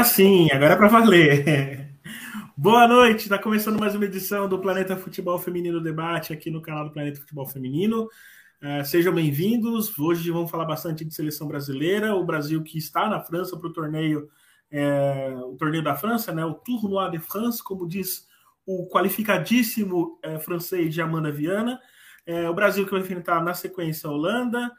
Agora sim, agora é para valer. Boa noite, está começando mais uma edição do Planeta Futebol Feminino Debate aqui no canal do Planeta Futebol Feminino. Uh, sejam bem-vindos. Hoje vamos falar bastante de seleção brasileira. O Brasil que está na França para o torneio, é, o torneio da França, né? O Tournoi de France, como diz o qualificadíssimo é, francês de Amanda Viana. É, o Brasil que vai enfrentar na sequência a Holanda,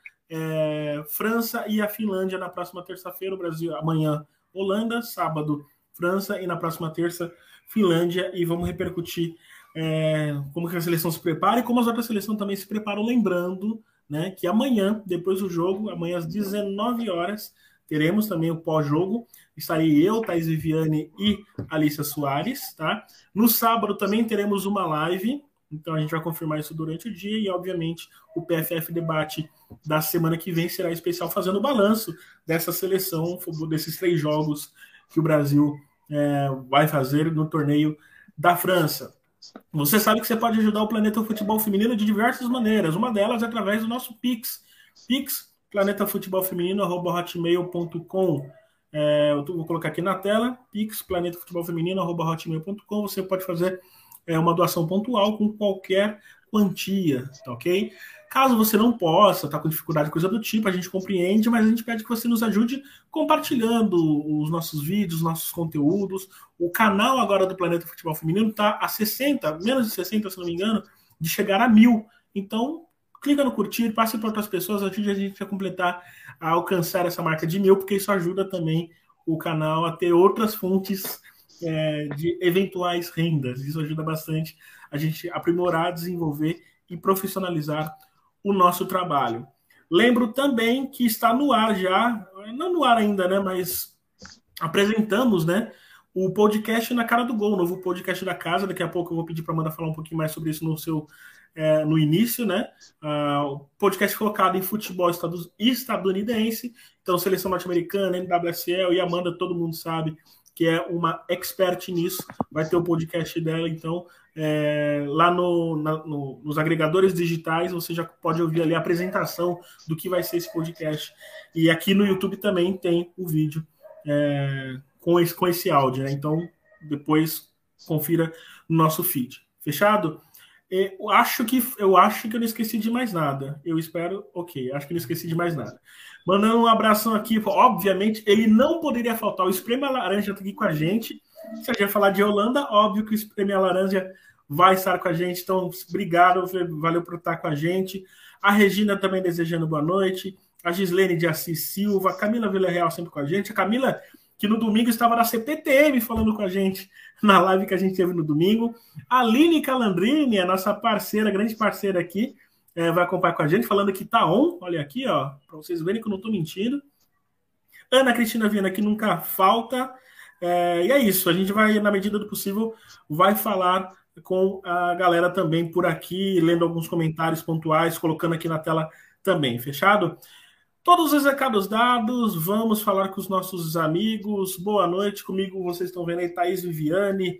França e a Finlândia na próxima terça-feira. O Brasil amanhã Holanda, sábado França e na próxima terça Finlândia. E vamos repercutir é, como que a seleção se prepara e como as outras seleções também se preparam, lembrando né, que amanhã, depois do jogo, amanhã às 19 horas, teremos também o pós-jogo. Estarei eu, Thais Viviane e Alicia Soares, tá? No sábado também teremos uma live então a gente vai confirmar isso durante o dia e, obviamente, o PFF debate da semana que vem será especial fazendo o balanço dessa seleção, desses três jogos que o Brasil é, vai fazer no torneio da França. Você sabe que você pode ajudar o Planeta Futebol Feminino de diversas maneiras. Uma delas é através do nosso Pix. Pix, planetafutebolfeminino.hotmail.com. É, eu vou colocar aqui na tela, pix, planetafutebolfeminino.hotmail.com. Você pode fazer é uma doação pontual com qualquer quantia, tá ok? Caso você não possa, tá com dificuldade, coisa do tipo, a gente compreende, mas a gente pede que você nos ajude compartilhando os nossos vídeos, os nossos conteúdos. O canal agora do Planeta Futebol Feminino tá a 60, menos de 60, se não me engano, de chegar a mil. Então, clica no curtir, passe para outras pessoas, ajude a gente a completar, a alcançar essa marca de mil, porque isso ajuda também o canal a ter outras fontes é, de eventuais rendas. Isso ajuda bastante a gente aprimorar, desenvolver e profissionalizar o nosso trabalho. Lembro também que está no ar já, não no ar ainda, né? Mas apresentamos, né? O podcast na cara do gol, o novo podcast da casa. Daqui a pouco eu vou pedir para Amanda falar um pouquinho mais sobre isso no seu é, no início, né? Uh, podcast focado em futebol estadunidense, então seleção norte-americana, NWSL e Amanda, todo mundo sabe, que é uma expert nisso, vai ter o podcast dela, então é, lá no, na, no, nos agregadores digitais você já pode ouvir ali a apresentação do que vai ser esse podcast. E aqui no YouTube também tem o vídeo é, com, esse, com esse áudio, né? Então depois confira no nosso feed. Fechado? Eu acho que eu acho que eu não esqueci de mais nada. Eu espero, ok, acho que não esqueci de mais nada. Mandando um abração aqui, obviamente, ele não poderia faltar. O Espreme Laranja tá aqui com a gente. Se a gente falar de Holanda, óbvio que o Espreme Laranja vai estar com a gente. Então, obrigado, valeu por estar com a gente. A Regina também desejando boa noite. A Gislene de Assis Silva, Camila Villarreal sempre com a gente. A Camila, que no domingo estava na CPTM falando com a gente na live que a gente teve no domingo. A Aline Calandrini, a nossa parceira, grande parceira aqui, é, vai acompanhar com a gente, falando que tá on. Olha aqui, ó, para vocês verem que eu não estou mentindo. Ana Cristina Viana, que nunca falta. É, e é isso, a gente vai, na medida do possível, vai falar com a galera também por aqui, lendo alguns comentários pontuais, colocando aqui na tela também, fechado? Todos os recados dados, vamos falar com os nossos amigos. Boa noite, comigo vocês estão vendo aí Thaís Viviane,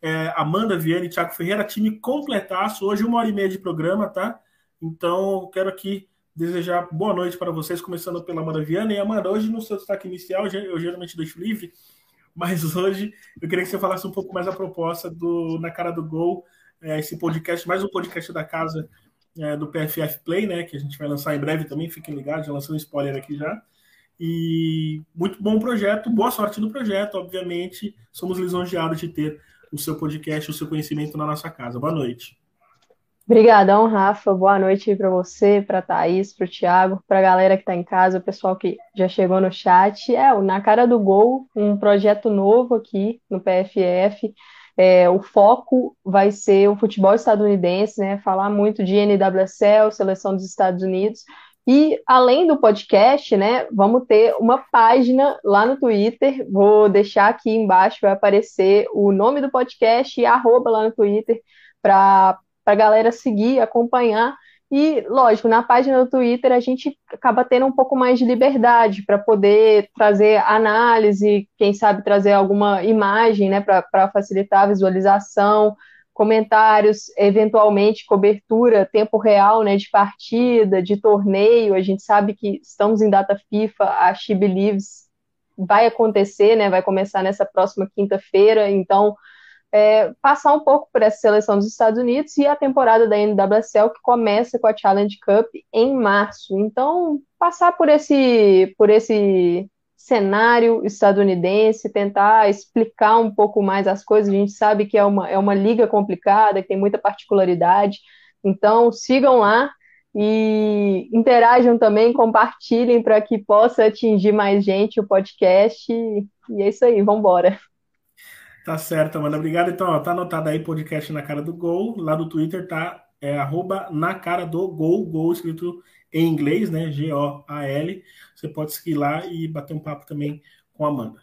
é, Amanda Viane, Thiago Ferreira, time completaço. Hoje uma hora e meia de programa, tá? Então, quero aqui desejar boa noite para vocês, começando pela Amanda Viana. E Amanda, hoje no seu destaque inicial, eu geralmente deixo livre, mas hoje eu queria que você falasse um pouco mais a proposta do Na Cara do Gol, é, esse podcast, mais um podcast da casa é, do PFF Play, né? Que a gente vai lançar em breve também, fiquem ligados, já lançando um spoiler aqui já. E muito bom projeto, boa sorte no projeto, obviamente. Somos lisonjeados de ter o seu podcast, o seu conhecimento na nossa casa. Boa noite. Obrigadão, Rafa. Boa noite para você, para Thaís, para o Thiago, para a galera que está em casa, o pessoal que já chegou no chat. É, o Na Cara do Gol, um projeto novo aqui no PFF. É, o foco vai ser o futebol estadunidense, né? Falar muito de NWSL, seleção dos Estados Unidos. E além do podcast, né, vamos ter uma página lá no Twitter. Vou deixar aqui embaixo, vai aparecer o nome do podcast e arroba lá no Twitter para a galera seguir, acompanhar. E, lógico, na página do Twitter a gente acaba tendo um pouco mais de liberdade para poder trazer análise, quem sabe trazer alguma imagem né, para facilitar a visualização, comentários, eventualmente cobertura, tempo real né, de partida, de torneio. A gente sabe que estamos em data FIFA, a She Believes vai acontecer, né? Vai começar nessa próxima quinta-feira, então é, passar um pouco por essa seleção dos Estados Unidos e a temporada da NWSL que começa com a Challenge Cup em março. Então, passar por esse por esse cenário estadunidense, tentar explicar um pouco mais as coisas. A gente sabe que é uma, é uma liga complicada, que tem muita particularidade. Então, sigam lá e interajam também, compartilhem para que possa atingir mais gente o podcast. E é isso aí, vamos embora. Tá certo, Amanda. Obrigado. Então, ó, tá anotado aí podcast na cara do gol. Lá do Twitter tá é, arroba na cara do gol, gol escrito em inglês, né? G-O-A-L. Você pode seguir lá e bater um papo também com a Amanda.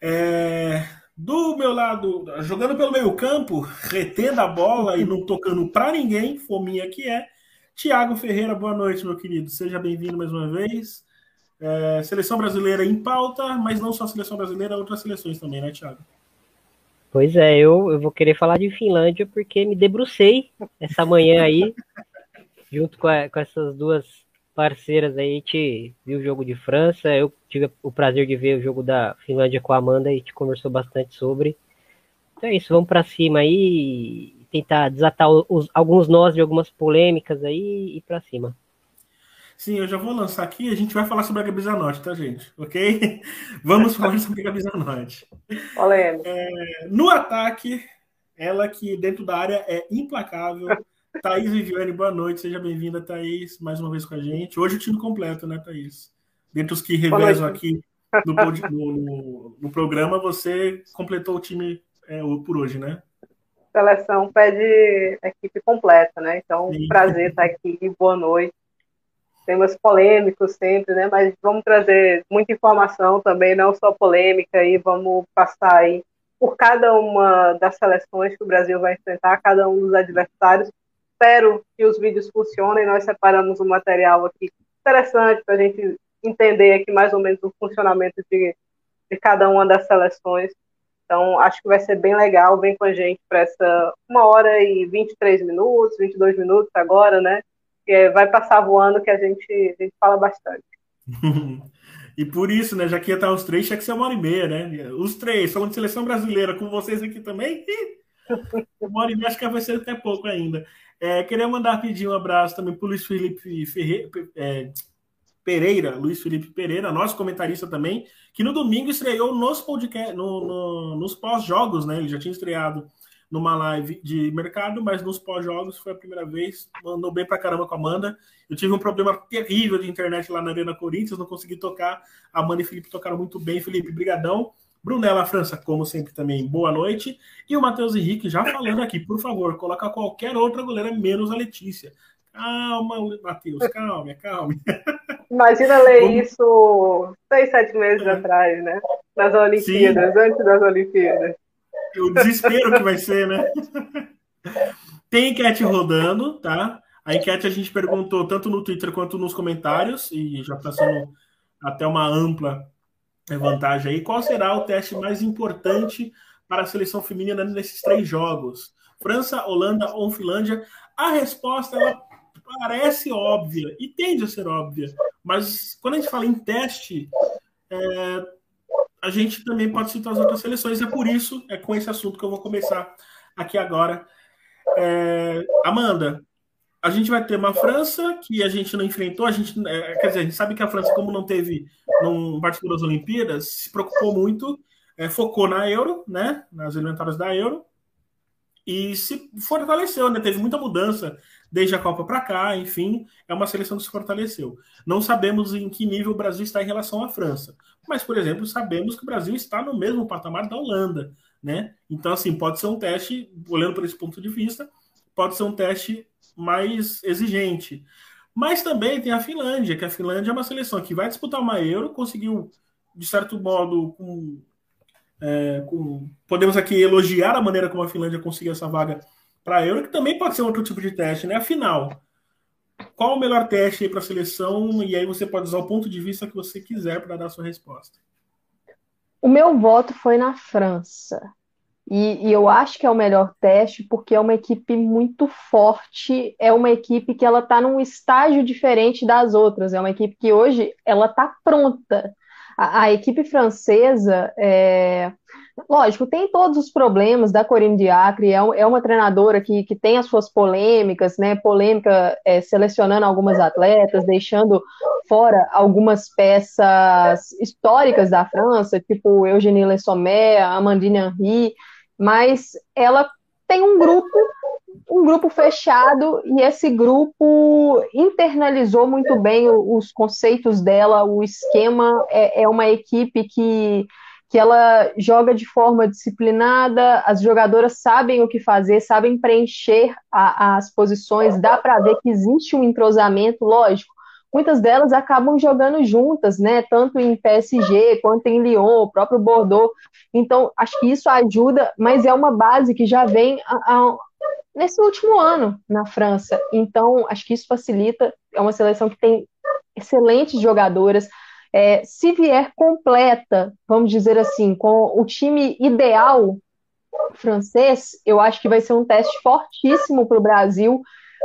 É, do meu lado, jogando pelo meio campo, retendo a bola e não tocando para ninguém, fominha que é. Tiago Ferreira, boa noite, meu querido. Seja bem-vindo mais uma vez. É, seleção brasileira em pauta, mas não só a seleção brasileira, outras seleções também, né, Tiago? Pois é, eu, eu vou querer falar de Finlândia porque me debrucei essa manhã aí, junto com, a, com essas duas parceiras aí, a gente viu o jogo de França, eu tive o prazer de ver o jogo da Finlândia com a Amanda e gente conversou bastante sobre. Então é isso, vamos para cima aí tentar desatar os, alguns nós de algumas polêmicas aí e para cima. Sim, eu já vou lançar aqui. A gente vai falar sobre a Gabi Zanotti, tá, gente? Ok? Vamos falar sobre a Gabi Zanotti. É, no ataque, ela que dentro da área é implacável. Thaís Viviane, boa noite. Seja bem-vinda, Thaís, mais uma vez com a gente. Hoje o time completo, né, Thaís? Dentre os que revezam aqui no, no, no, programa, você completou o time é, por hoje, né? Seleção pede equipe completa, né? Então, Sim. prazer estar aqui. Boa noite temas polêmicos sempre, né? Mas vamos trazer muita informação também, não só polêmica, e vamos passar aí por cada uma das seleções que o Brasil vai enfrentar, cada um dos adversários. Espero que os vídeos funcionem. Nós separamos um material aqui interessante para a gente entender aqui mais ou menos o funcionamento de, de cada uma das seleções. Então, acho que vai ser bem legal. Vem com a gente para essa uma hora e 23 minutos, 22 minutos agora, né? Que vai passar voando que a gente, a gente fala bastante. e por isso, né, já que ia estar os três, tinha que ser uma hora e meia, né? Os três, falando de seleção brasileira, com vocês aqui também, uma hora e meia acho que vai ser até pouco ainda. É, queria mandar pedir um abraço também para o Luiz Felipe Ferreira, é, Pereira, Luiz Felipe Pereira, nosso comentarista também, que no domingo estreou nos podcast, no, no, nos pós-jogos, né? Ele já tinha estreado numa live de mercado, mas nos pós-jogos foi a primeira vez. Mandou bem pra caramba com a Amanda. Eu tive um problema terrível de internet lá na Arena Corinthians, não consegui tocar. A Amanda e Felipe tocaram muito bem. Felipe, brigadão. Brunella França, como sempre, também, boa noite. E o Matheus Henrique já falando aqui, por favor, coloca qualquer outra goleira menos a Letícia. Calma, Matheus, calma, calma. Imagina ler isso seis, sete meses é. atrás, né? Nas Olimpíadas, Sim. antes das Olimpíadas o desespero que vai ser, né? Tem enquete rodando, tá? A enquete a gente perguntou tanto no Twitter quanto nos comentários, e já está sendo até uma ampla vantagem aí. Qual será o teste mais importante para a seleção feminina nesses três jogos? França, Holanda ou Finlândia? A resposta ela parece óbvia e tende a ser óbvia, mas quando a gente fala em teste, é, a gente também pode citar as outras seleções. É por isso, é com esse assunto que eu vou começar aqui agora. É, Amanda, a gente vai ter uma França que a gente não enfrentou. A gente, é, quer dizer, a gente sabe que a França, como não teve, não participou das Olimpíadas, se preocupou muito, é, focou na Euro, né, nas eliminatórias da Euro, e se fortaleceu, né? Teve muita mudança desde a Copa para cá, enfim, é uma seleção que se fortaleceu. Não sabemos em que nível o Brasil está em relação à França, mas, por exemplo, sabemos que o Brasil está no mesmo patamar da Holanda, né? Então, assim, pode ser um teste, olhando por esse ponto de vista, pode ser um teste mais exigente. Mas também tem a Finlândia, que a Finlândia é uma seleção que vai disputar uma Euro, conseguiu, de certo modo, com, é, com, podemos aqui elogiar a maneira como a Finlândia conseguiu essa vaga para Euro, que também pode ser outro tipo de teste, né? Afinal, qual o melhor teste para a seleção? E aí você pode usar o ponto de vista que você quiser para dar a sua resposta. O meu voto foi na França. E, e, eu acho que é o melhor teste porque é uma equipe muito forte, é uma equipe que ela está num estágio diferente das outras, é uma equipe que hoje ela está pronta. a, a equipe francesa, é, lógico, tem todos os problemas da Corinne Diacre, é, é uma treinadora que, que tem as suas polêmicas, né? Polêmica é, selecionando algumas atletas, deixando fora algumas peças históricas da França, tipo Eugénie Le Sommer, Amandine Henry, mas ela tem um grupo um grupo fechado e esse grupo internalizou muito bem os conceitos dela, o esquema é, é uma equipe que, que ela joga de forma disciplinada, as jogadoras sabem o que fazer, sabem preencher a, as posições, dá para ver que existe um entrosamento, lógico. Muitas delas acabam jogando juntas, né? Tanto em PSG quanto em Lyon, o próprio Bordeaux. Então, acho que isso ajuda, mas é uma base que já vem há, nesse último ano na França. Então, acho que isso facilita. É uma seleção que tem excelentes jogadoras. É, se vier completa, vamos dizer assim, com o time ideal francês, eu acho que vai ser um teste fortíssimo para o Brasil,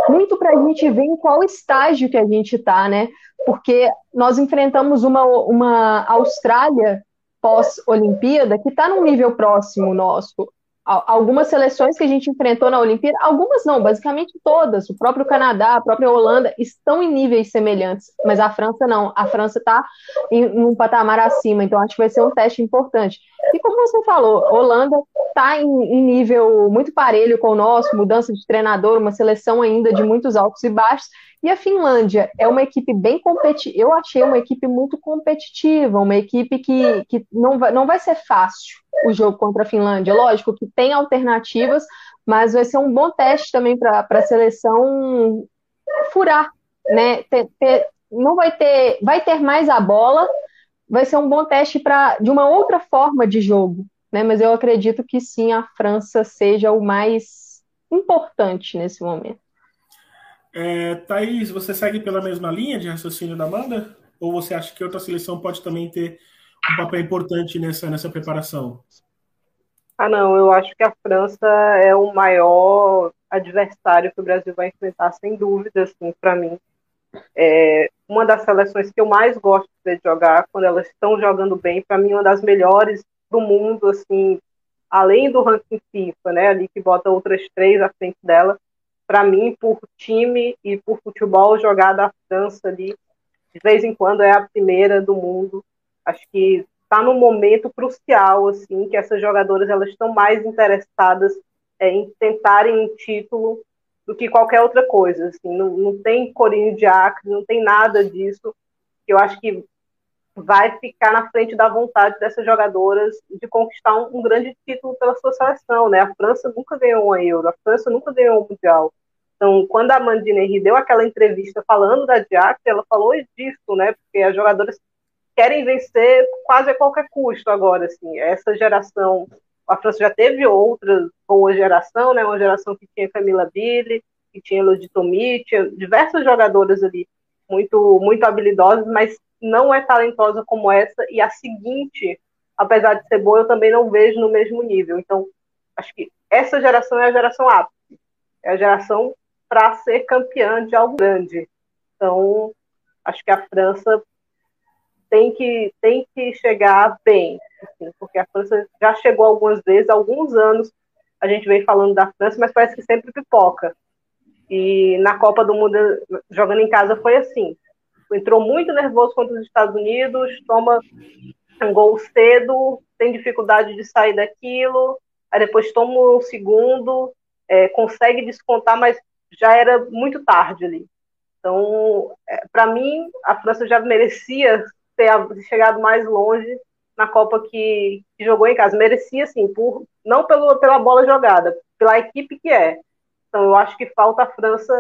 muito para a gente ver em qual estágio que a gente está, né? Porque nós enfrentamos uma, uma Austrália pós-Olimpíada que está num nível próximo nosso algumas seleções que a gente enfrentou na Olimpíada, algumas não, basicamente todas, o próprio Canadá, a própria Holanda, estão em níveis semelhantes, mas a França não, a França está em, em, um patamar acima, então acho que vai ser um teste importante. E como você falou, Holanda está em, em, nível muito parelho com o nosso, mudança de treinador, uma seleção ainda de muitos altos e baixos, e a Finlândia é uma equipe bem competitiva, eu achei uma equipe muito competitiva, uma equipe que, que não, vai, não vai ser fácil, o jogo contra a Finlândia. Lógico que tem alternativas, mas vai ser um bom teste também para a seleção furar, né? Ter, ter, não vai ter, vai ter mais a bola, vai ser um bom teste para de uma outra forma de jogo, né? Mas eu acredito que sim, a França seja o mais importante nesse momento. É, Thaís, você segue pela mesma linha de raciocínio da Amanda? Ou você acha que outra seleção pode também ter um papel importante nessa, nessa preparação? Ah, não, eu acho que a França é o maior adversário que o Brasil vai enfrentar, sem dúvida, assim, para mim. É uma das seleções que eu mais gosto de jogar, quando elas estão jogando bem, para mim, uma das melhores do mundo, assim, além do ranking FIFA, né, ali que bota outras três à frente dela. Para mim, por time e por futebol jogado a França ali, de vez em quando é a primeira do mundo. Acho que está num momento crucial, assim, que essas jogadoras elas estão mais interessadas é, em tentarem um título do que qualquer outra coisa. Assim, não, não tem corinho de acre, não tem nada disso. Eu acho que vai ficar na frente da vontade dessas jogadoras de conquistar um, um, grande título pela sua seleção, né? A França nunca ganhou uma Euro, a França nunca ganhou um Mundial. Então, quando a Amandine Henry deu aquela entrevista falando da Diacre, ela falou disso, né? Porque as jogadoras querem vencer quase a qualquer custo agora, assim. Essa geração, a França já teve outra boa geração, né? Uma geração que tinha Camila Billy, que tinha Elodie Tomi, tinha diversas jogadoras ali muito muito habilidosas, mas não é talentosa como essa e a seguinte, apesar de ser boa, eu também não vejo no mesmo nível. Então, acho que essa geração é a geração ápice. É a geração para ser campeã de algo grande. Então, acho que a França tem que, tem que chegar bem, assim, porque a França já chegou algumas vezes, alguns anos a gente vem falando da França, mas parece que sempre pipoca. E na Copa do Mundo, jogando em casa, foi assim. Entrou muito nervoso contra os Estados Unidos, toma um gol cedo, tem dificuldade de sair daquilo, aí depois toma um segundo, é, consegue descontar, mas já era muito tarde ali. Então, é, para mim, a França já merecia ter chegado mais longe na Copa que, que, jogou em casa. Merecia, sim, por, não pelo, pela bola jogada, pela equipe que é. Então, eu acho que falta a França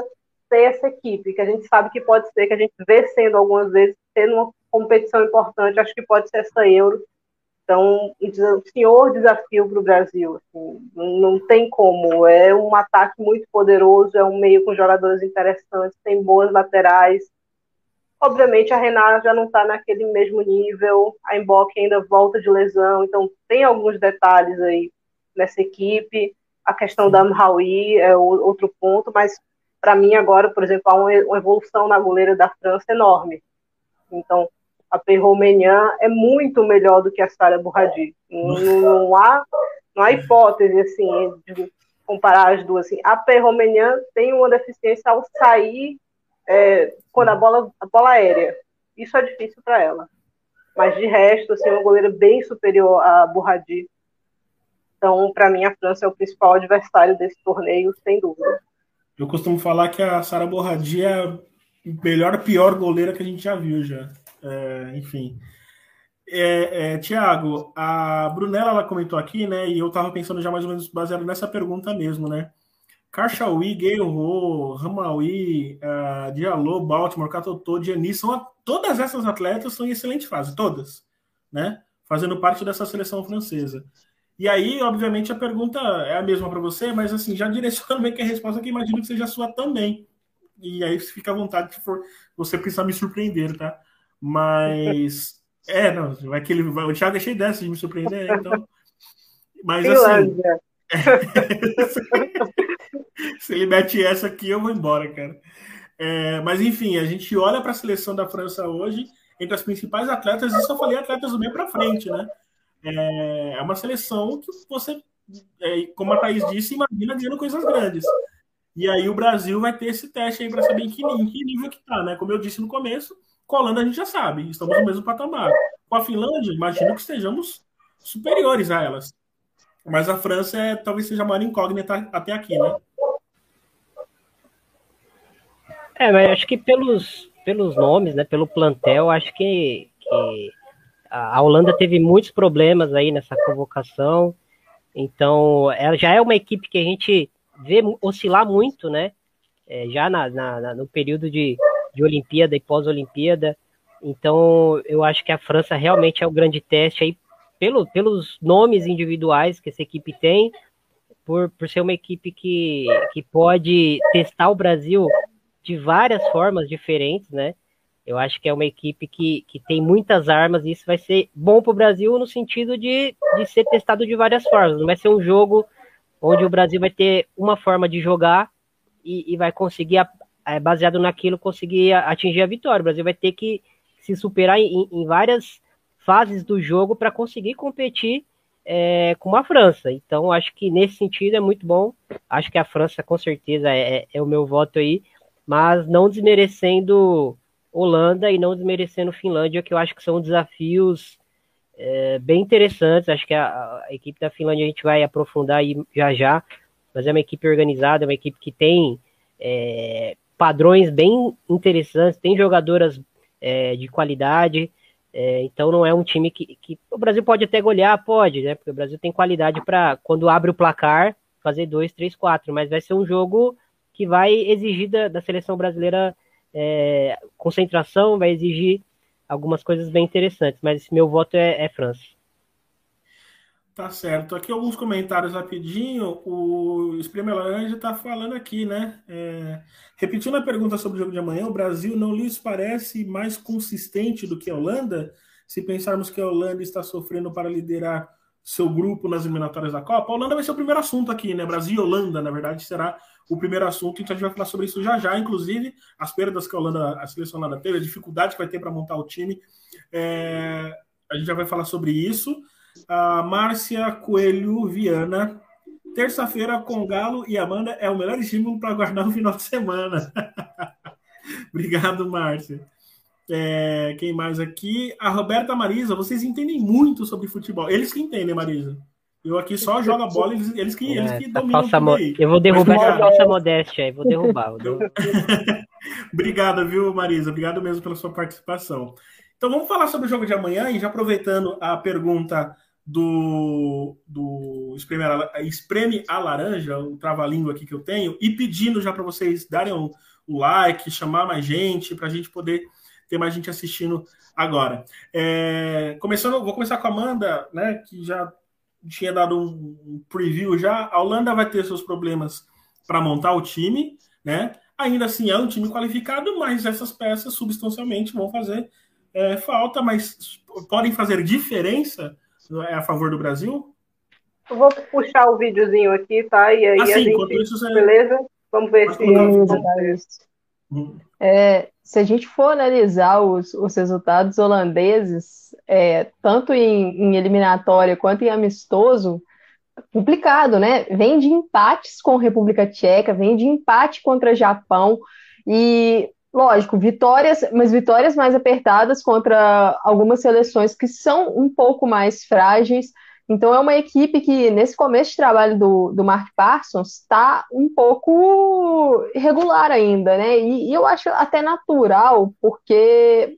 ter essa equipe, que a gente sabe que pode ser, que a gente vê sendo algumas vezes, tendo uma competição importante, acho que pode ser essa Euro. Então, um senhor desafio para o Brasil. Assim, não tem como. É um ataque muito poderoso, é um meio com jogadores interessantes, tem boas laterais, Obviamente, a Renata já não está naquele mesmo nível, a Emboque ainda volta de lesão, então tem alguns detalhes aí nessa equipe. A questão da Amraoui é outro ponto, mas para mim agora, por exemplo, há uma evolução na goleira da França enorme. Então, a Perromenian é muito melhor do que a Sara Burradi. Não, há, não há hipótese assim, de comparar as duas. Assim. A Perromenian tem uma deficiência ao sair é, quando a bola, a bola aérea. Isso é difícil para ela. Mas de resto, assim, uma goleira bem superior a Burradi. Então, para mim, a França é o principal adversário desse torneio, sem dúvida. Eu costumo falar que a Sara Borradi é a melhor, pior goleira que a gente já viu já. É, enfim. É, é, Tiago, a Brunella ela comentou aqui, né? E eu tava pensando já mais ou menos baseado nessa pergunta mesmo, né? Karchaui, Guerrero, Ramaui, uh, Diallo, Baltimore, Catotô, são todas essas atletas estão em excelente fase, todas, né? Fazendo parte dessa seleção francesa. E aí, obviamente, a pergunta é a mesma para você, mas assim, já direcionando meio que a resposta que imagino que seja a sua também. E aí fica à vontade se for você precisar me surpreender, tá? Mas é, não, vai que ele Thiago é cheio dessa de me surpreender, então. Mas assim. se ele mete essa aqui, eu vou embora, cara. É, mas enfim, a gente olha para a seleção da França hoje, entre as principais atletas, e só falei atletas do meio para frente, né? É, é uma seleção que você, é, como a Thaís disse, imagina ganhando coisas grandes. E aí o Brasil vai ter esse teste aí para saber em que, em que nível que tá, né? Como eu disse no começo, com a Holanda a gente já sabe, estamos no mesmo patamar. Com a Finlândia, imagino que estejamos superiores a elas. Mas a França é, talvez seja a maior incógnita até aqui, né? É, mas acho que pelos, pelos nomes, né, pelo plantel, acho que, que a Holanda teve muitos problemas aí nessa convocação, então ela já é uma equipe que a gente vê oscilar muito, né? É, já na, na, no período de, de Olimpíada e pós-Olimpíada. Então eu acho que a França realmente é o grande teste aí pelo, pelos nomes individuais que essa equipe tem, por, por ser uma equipe que, que pode testar o Brasil de várias formas diferentes, né? Eu acho que é uma equipe que, que tem muitas armas e isso vai ser bom para o Brasil no sentido de, de ser testado de várias formas. Não vai ser um jogo onde o Brasil vai ter uma forma de jogar e, e vai conseguir, é, baseado naquilo, conseguir atingir a vitória. O Brasil vai ter que se superar em, em várias fases do jogo para conseguir competir é, com a França. Então, acho que nesse sentido é muito bom. Acho que a França, com certeza, é, é, é o meu voto aí, mas não desmerecendo Holanda e não desmerecendo Finlândia, que eu acho que são desafios é, bem interessantes. Acho que a, a, equipe da Finlândia a gente vai aprofundar aí já já, mas é uma equipe organizada, é uma equipe que tem é, padrões bem interessantes, tem jogadoras é, de qualidade. É, então não é um time que, que, o Brasil pode até golear, pode, né? Porque o Brasil tem qualidade para quando abre o placar fazer dois, três, quatro, mas vai ser um jogo que vai exigir da, da seleção brasileira é, concentração, vai exigir algumas coisas bem interessantes, mas esse meu voto é, é França. Tá certo. Aqui alguns comentários rapidinho. O Espreme Laranja está falando aqui, né? É... Repetindo a pergunta sobre o jogo de amanhã, o Brasil não lhes parece mais consistente do que a Holanda? Se pensarmos que a Holanda está sofrendo para liderar seu grupo nas eliminatórias da Copa, a Holanda vai ser o primeiro assunto aqui, né? Brasil e Holanda, na verdade, será o primeiro assunto, então a gente vai falar sobre isso já já, inclusive as perdas que a Holanda, a seleção Holanda teve, a dificuldade que vai ter para montar o time. É, a gente já vai falar sobre isso. A Márcia Coelho Viana. Terça-feira com Galo e Amanda é o melhor estímulo para guardar o final de semana. Obrigado, Márcia. É, quem mais aqui? A Roberta Marisa. Vocês entendem muito sobre futebol. Eles que entendem, Marisa. Eu aqui só jogo a bola, eles, eles que, eles que é, dominam falsa mo... Eu vou derrubar essa falsa modéstia aí, vou derrubar. Vou. Obrigado, viu, Marisa? Obrigado mesmo pela sua participação. Então vamos falar sobre o jogo de amanhã e já aproveitando a pergunta do, do Espreme, a, Espreme a Laranja, o trava-língua aqui que eu tenho, e pedindo já para vocês darem o um, um like, chamar mais gente, para a gente poder ter mais gente assistindo agora. É, começando, vou começar com a Amanda, né, que já tinha dado um preview já. A Holanda vai ter seus problemas para montar o time, né? Ainda assim é um time qualificado, mas essas peças substancialmente vão fazer é, falta, mas podem fazer diferença é, a favor do Brasil? Eu vou puxar o videozinho aqui, tá? E aí assim, a gente, isso, beleza? Vamos ver se. É, se a gente for analisar os, os resultados holandeses, é, tanto em, em, eliminatória quanto em amistoso, complicado, né? Vem de empates com República Tcheca, vem de empate contra Japão e, lógico, vitórias, mas vitórias mais apertadas contra algumas seleções que são um pouco mais frágeis. Então é uma equipe que, nesse começo de trabalho do, do Mark Parsons, está um pouco irregular ainda, né? E, e, eu acho até natural, porque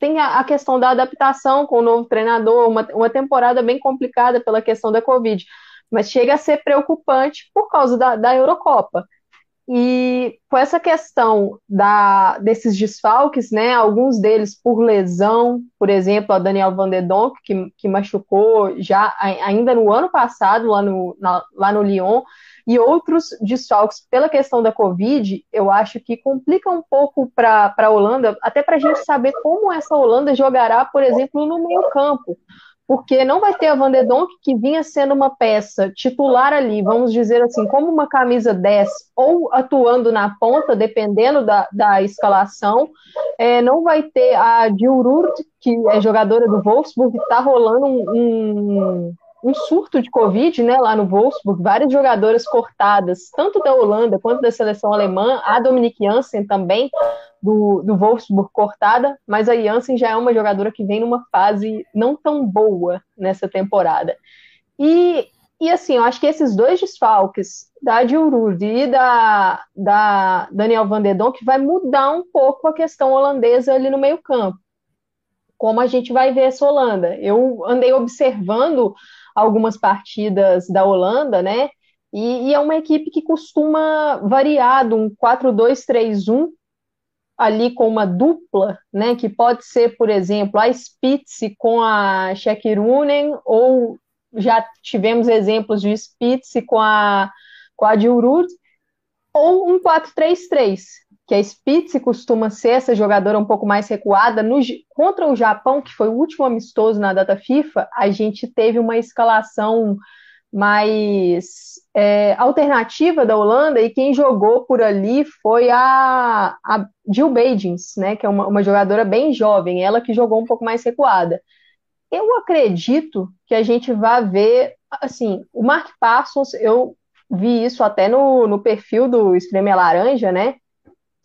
tem a, a, questão da adaptação com o novo treinador, uma, uma temporada bem complicada pela questão da Covid, mas chega a ser preocupante por causa da, da Eurocopa. E com essa questão da, desses desfalques, né, alguns deles por lesão, por exemplo, a Daniel Van der Donk, que, que machucou já ainda no ano passado, lá no, na, lá no Lyon, e outros desfalques pela questão da Covid, eu acho que complica um pouco para a Holanda, até para a gente saber como essa Holanda jogará, por exemplo, no meio campo porque não vai ter a Van de Donk que vinha sendo uma peça titular ali, vamos dizer assim, como uma camisa 10 ou atuando na ponta, dependendo da, da escalação. É, não vai ter a Dilrurt, que é jogadora do Wolfsburg, está rolando um, um, surto de Covid né, lá no Wolfsburg, várias jogadoras cortadas, tanto da Holanda quanto da seleção alemã, a Dominique Janssen também, do, do Wolfsburg cortada, mas a Janssen já é uma jogadora que vem numa fase não tão boa nessa temporada. E, e assim, eu acho que esses dois desfalques, da Dilrud e da, da Daniel Van der Donk, vai mudar um pouco a questão holandesa ali no meio campo. Como a gente vai ver essa Holanda. Eu andei observando algumas partidas da Holanda, né? E, e, é uma equipe que costuma variar de um 4-2-3-1 ali com uma dupla, né, que pode ser, por exemplo, a Spitz com a Shekirunen, ou já tivemos exemplos de Spitz com a, com a Dilrud, ou um 4-3-3, que a Spitz costuma ser essa jogadora um pouco mais recuada. No, contra o Japão, que foi o último amistoso na data FIFA, a gente teve uma escalação mais é, alternativa da Holanda e quem jogou por ali foi a, a Jill Badins, né, que é uma, uma, jogadora bem jovem, ela que jogou um pouco mais recuada. Eu acredito que a gente vai ver, assim, o Mark Parsons, eu vi isso até no, no perfil do Extreme Laranja, né,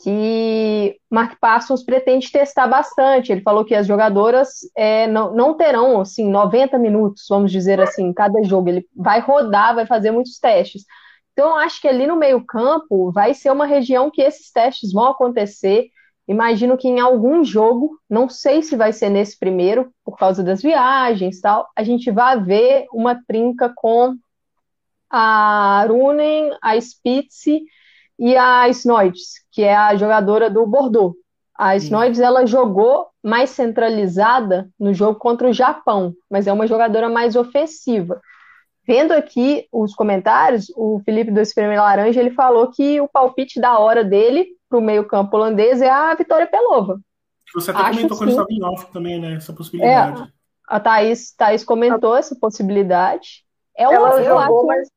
que Mark Parsons pretende testar bastante. Ele falou que as jogadoras é, não, não terão assim 90 minutos, vamos dizer assim, cada jogo. Ele vai rodar, vai fazer muitos testes. Então, acho que ali no meio-campo vai ser uma região que esses testes vão acontecer. Imagino que em algum jogo, não sei se vai ser nesse primeiro, por causa das viagens tal, a gente vai ver uma trinca com a Runen, a Spitz e a Snoides, que é a jogadora do Bordeaux. A Snoides ela jogou mais centralizada no jogo contra o Japão, mas é uma jogadora mais ofensiva. Vendo aqui os comentários, o Felipe do Espreme Laranja ele falou que o palpite da hora dele para o meio-campo holandês é a Vitória Pelova. Você até Acho comentou quando estava em off também, né? Essa possibilidade. É, a Thaís, Thaís comentou essa possibilidade. É uma, Ela jogou, acho... mas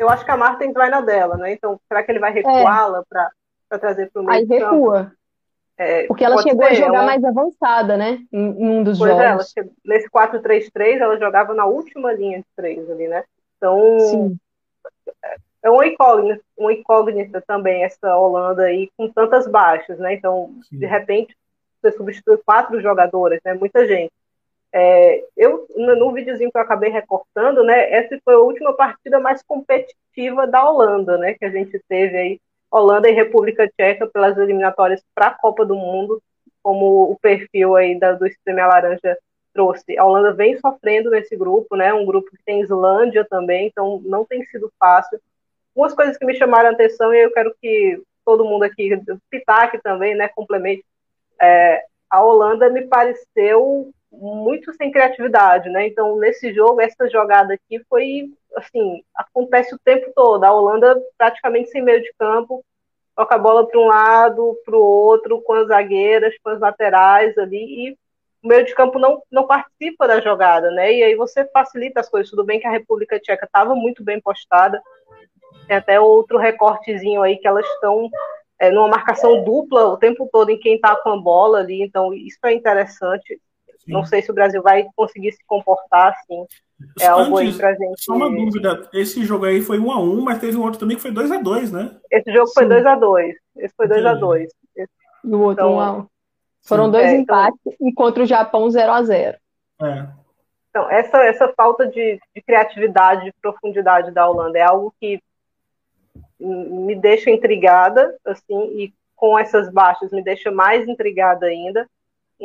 eu acho que a Marta vai na dela, né? Então, será que ele vai recuá-la é. para trazer para o meio? Aí recua. É, Porque ela chegou ser, a jogar ela... mais avançada, né? Em, em um dos pois jogos. É, ela, nesse 4-3-3, ela jogava na última linha de três ali, né? Então, Sim. é uma incógnita, uma incógnita também essa Holanda aí com tantas baixas, né? Então, Sim. de repente, você substitui quatro jogadores, né? Muita gente. É, eu, no videozinho que eu acabei recortando, né, essa foi a última partida mais competitiva da Holanda, né, que a gente teve aí, Holanda e República Tcheca pelas eliminatórias para a Copa do Mundo, como o perfil aí da, do Extreme Laranja trouxe. A Holanda vem sofrendo nesse grupo, né, um grupo que tem Islândia também, então não tem sido fácil. Algumas coisas que me chamaram a atenção e eu quero que todo mundo aqui, Pitaque também, né, complemente, é, a Holanda me pareceu muito sem criatividade, né? Então, nesse jogo, essa jogada aqui foi, assim, acontece o tempo todo. A Holanda praticamente sem meio de campo, toca a bola para um lado, para o outro, com as zagueiras, com as laterais ali, e o meio de campo não, não participa da jogada, né? E aí você facilita as coisas. Tudo bem que a República Tcheca estava muito bem postada, tem até outro recortezinho aí que elas estão é, numa marcação dupla o tempo todo em quem está com a bola ali, então isso é interessante. Sim. Não sei se o Brasil vai conseguir se comportar assim. É algo Antes, aí pra gente. Só uma dúvida: esse jogo aí foi 1 a 1 mas teve um outro também que foi 2 a 2 né? Esse jogo Sim. foi 2 a 2 Esse foi 2 a 2 E o outro então, 1 a 1 Foram dois é, então empates então... e contra o Japão 0 a 0 É. Então, essa, essa falta de, de criatividade, de profundidade da Holanda é algo que me deixa intrigada, assim, e com essas baixas me deixa mais intrigada ainda.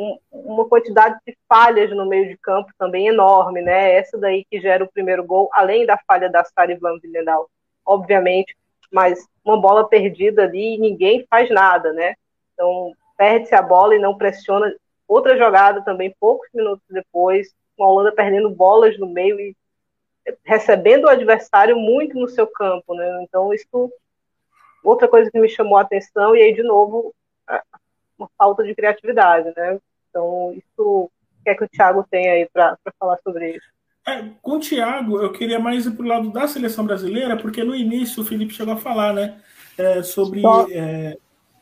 Um, uma quantidade de falhas no meio de campo também enorme, né? Essa daí que gera o primeiro gol, além da falha da Sari Van Villenal, obviamente, mas uma bola perdida ali e ninguém faz nada, né? Então, perde-se a bola e não pressiona. Outra jogada também, poucos minutos depois, a Holanda perdendo bolas no meio e recebendo o adversário muito no seu campo, né? Então isso outra coisa que me chamou a atenção e aí de novo uma falta de criatividade, né? Então isso que é que o Thiago tem aí para falar sobre isso? É, com o Thiago, eu queria mais ir para o lado da seleção brasileira, porque no início o Felipe chegou a falar, né? É, sobre. Só... É...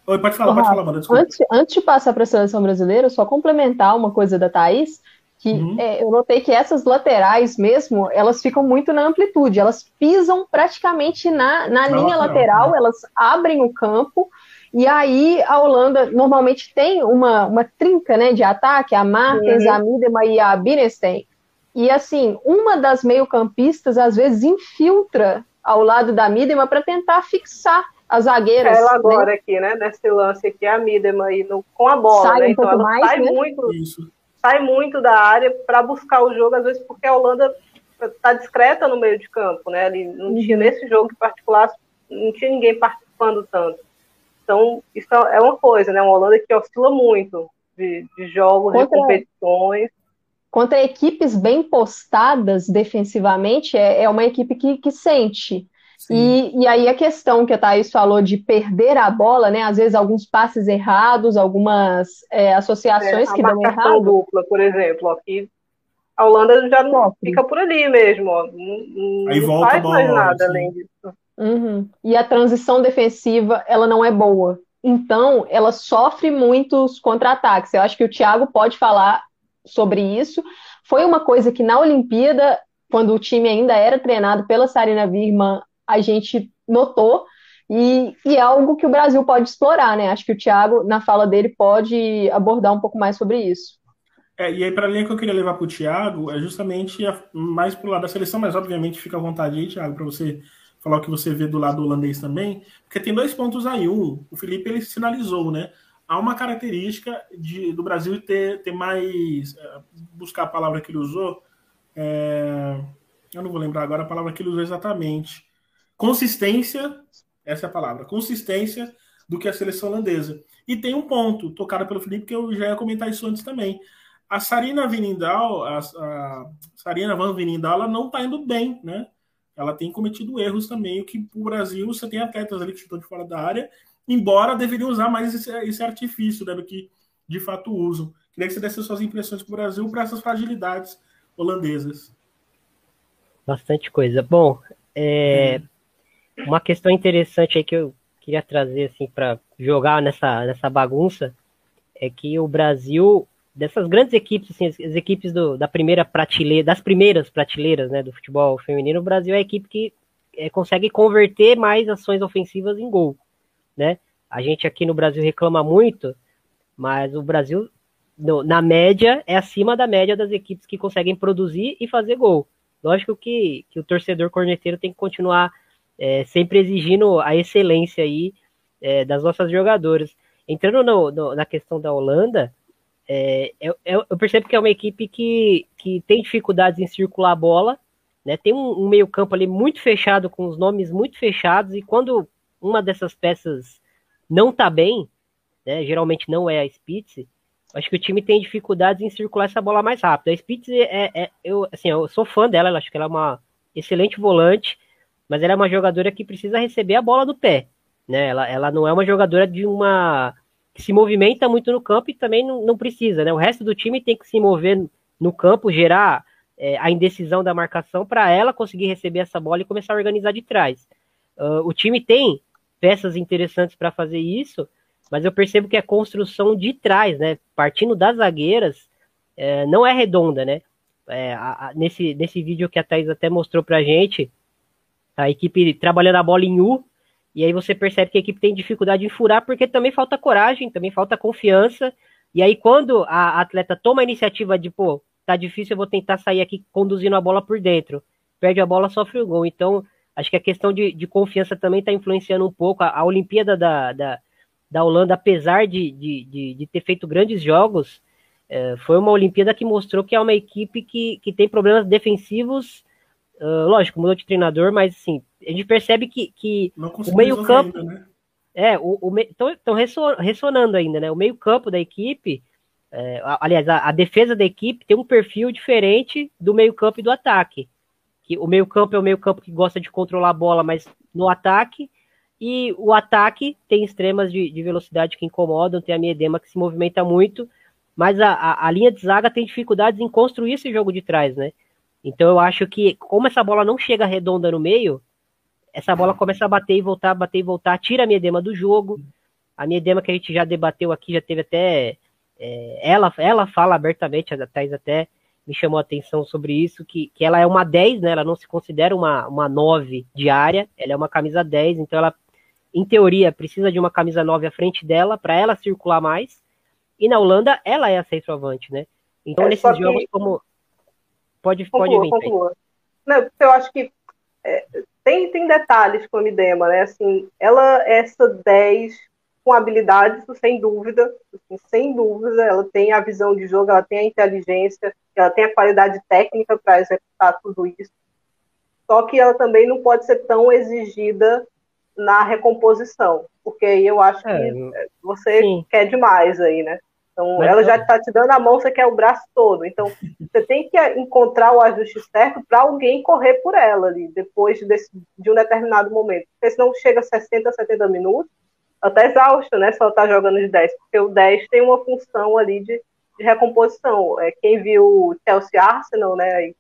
Oi, pode falar, pode falar, mano. Antes, antes de passar para a seleção brasileira, só complementar uma coisa da Thaís que uhum. é, eu notei que essas laterais mesmo, elas ficam muito na amplitude, elas pisam praticamente na, na linha lateral, lateral né? elas abrem o campo, e aí a Holanda normalmente tem uma, uma trinca né, de ataque, a Martens, uhum. a Miedema e a Birenstein, e assim, uma das meio-campistas às vezes infiltra ao lado da Miedema para tentar fixar as zagueiras. Ela né? agora né? aqui, né, nesse lance aqui, a Miedema aí no, com a bola, sai né? um então ela mais, sai né? muito... Isso sai muito da área para buscar o jogo, às vezes porque a Holanda está discreta no meio de campo, né? Ali não tinha uhum. nesse jogo em particular, não tinha ninguém participando tanto. Então, isso é uma coisa, né? Uma Holanda que oscila muito de, de jogos, contra, de competições. Contra equipes bem postadas defensivamente, é, é uma equipe que, que sente. E, e, aí a questão que a Thaís falou de perder a bola, né? Às vezes alguns passes errados, algumas é, associações é, que dão errado. dupla, por exemplo, aqui a Holanda já não fica por ali mesmo, ó. Não, aí não faz mais nada além disso. Uhum. E a transição defensiva, ela não é boa. Então, ela sofre muitos contra-ataques. Eu acho que o Thiago pode falar sobre isso. Foi uma coisa que na Olimpíada, quando o time ainda era treinado pela Sarina Virman, a gente notou e, e, é algo que o Brasil pode explorar, né? Acho que o Thiago, na fala dele, pode abordar um pouco mais sobre isso. É, e aí, para a linha que eu queria levar para o Thiago, é justamente a, mais para o lado da seleção, mas obviamente fica à vontade aí, Thiago, para você falar o que você vê do lado holandês também, porque tem dois pontos aí. Um, o Felipe ele sinalizou, né? Há uma característica de, do Brasil ter, ter mais. É, buscar a palavra que ele usou. É, eu não vou lembrar agora a palavra que ele usou exatamente consistência, essa é a palavra, consistência do que a seleção holandesa. E tem um ponto, tocado pelo Felipe, que eu já ia comentar isso antes também. A Sarina Vinindal, a, a Sarina Van Vinindal, ela não está indo bem, né? Ela tem cometido erros também, o que o Brasil, você tem atletas ali que estão de fora da área, embora deveriam usar mais esse, esse artifício, né, do que de fato usam. Queria que você desse suas impressões para o Brasil para essas fragilidades holandesas. Bastante coisa. Bom, é, hum. Uma questão interessante aí que eu queria trazer assim para jogar nessa, nessa bagunça é que o Brasil dessas grandes equipes, assim, as, equipes do, da primeira prateleira, das primeiras prateleiras, né, do futebol feminino, o Brasil é a equipe que é, consegue converter mais ações ofensivas em gol, né? A gente aqui no Brasil reclama muito, mas o Brasil no, na média é acima da média das equipes que conseguem produzir e fazer gol. Lógico que, que o torcedor corneteiro tem que continuar é, sempre exigindo a excelência aí é, das nossas jogadoras. Entrando no, no, na questão da Holanda, é, eu, eu, percebo que é uma equipe que, que tem dificuldades em circular a bola, né? Tem um, um meio-campo ali muito fechado, com os nomes muito fechados, e quando uma dessas peças não tá bem, né? Geralmente não é a Spitz, acho que o time tem dificuldades em circular essa bola mais rápido. A Spitz é, é, eu, assim, eu sou fã dela, acho que ela é uma excelente volante, mas ela é uma jogadora que precisa receber a bola do pé. Né? Ela, ela não é uma jogadora de uma. Se movimenta muito no campo e também não, não precisa. Né? O resto do time tem que se mover no campo, gerar é, a indecisão da marcação para ela conseguir receber essa bola e começar a organizar de trás. Uh, o time tem peças interessantes para fazer isso, mas eu percebo que a construção de trás, né, partindo das zagueiras, é, não é redonda, né? É, a, a, nesse, nesse vídeo que a Thais até mostrou pra gente, a equipe trabalhando a bola em U, e aí você percebe que a equipe tem dificuldade em furar, porque também falta coragem, também falta confiança, e aí quando a atleta toma a iniciativa de, pô, tá difícil, eu vou tentar sair aqui conduzindo a bola por dentro, perde a bola, sofre o gol, então acho que a questão de, de confiança também está influenciando um pouco, a, a Olimpíada da, da, da Holanda, apesar de, de, de, ter feito grandes jogos, é, foi uma Olimpíada que mostrou que é uma equipe que, que tem problemas defensivos. Uh, lógico, mudou de treinador, mas assim, a gente percebe que, que o meio-campo. Né? É, o, estão ressonando ainda, né? O meio-campo da equipe, é, aliás, a, a, defesa da equipe tem um perfil diferente do meio-campo e do ataque. Que o meio-campo é o meio-campo que gosta de controlar a bola, mas no ataque. E o ataque tem extremas de, de velocidade que incomodam, tem a Miedema que se movimenta muito mas a, a, a, linha de zaga tem dificuldades em construir esse jogo de trás, né? Então eu acho que, como essa bola não chega redonda no meio, essa bola começa a bater e voltar, bater e voltar, tira a Miedema do jogo. A Miedema que a gente já debateu aqui, já teve até. É, ela, ela fala abertamente, a Thais até me chamou a atenção sobre isso, que, que ela é uma 10, né? Ela não se considera uma, uma 9 diária, ela é uma camisa 10, então ela, em teoria, precisa de uma camisa 9 à frente dela para ela circular mais. E na Holanda, ela é a centroavante, né? Então, é, nesses jogos, como. Pode, conclua, pode conclua. Não, eu acho que é, tem, tem detalhes com a Midema, né? Assim, ela é essa 10 com habilidades, sem dúvida, assim, sem dúvida, ela tem a visão de jogo, ela tem a inteligência, ela tem a qualidade técnica para executar tudo isso. Só que ela também não pode ser tão exigida na recomposição, porque aí eu acho que é, você sim. quer demais aí, né? Então, ela já está te dando a mão, você quer o braço todo. Então, você tem que encontrar o ajuste certo para alguém correr por ela ali, depois desse, de um determinado momento. Porque senão chega a 60, 70 minutos, até exausta, né? Se ela está jogando de 10, porque o 10 tem uma função ali de, de recomposição. É, quem viu o Chelsea Arsenal, né,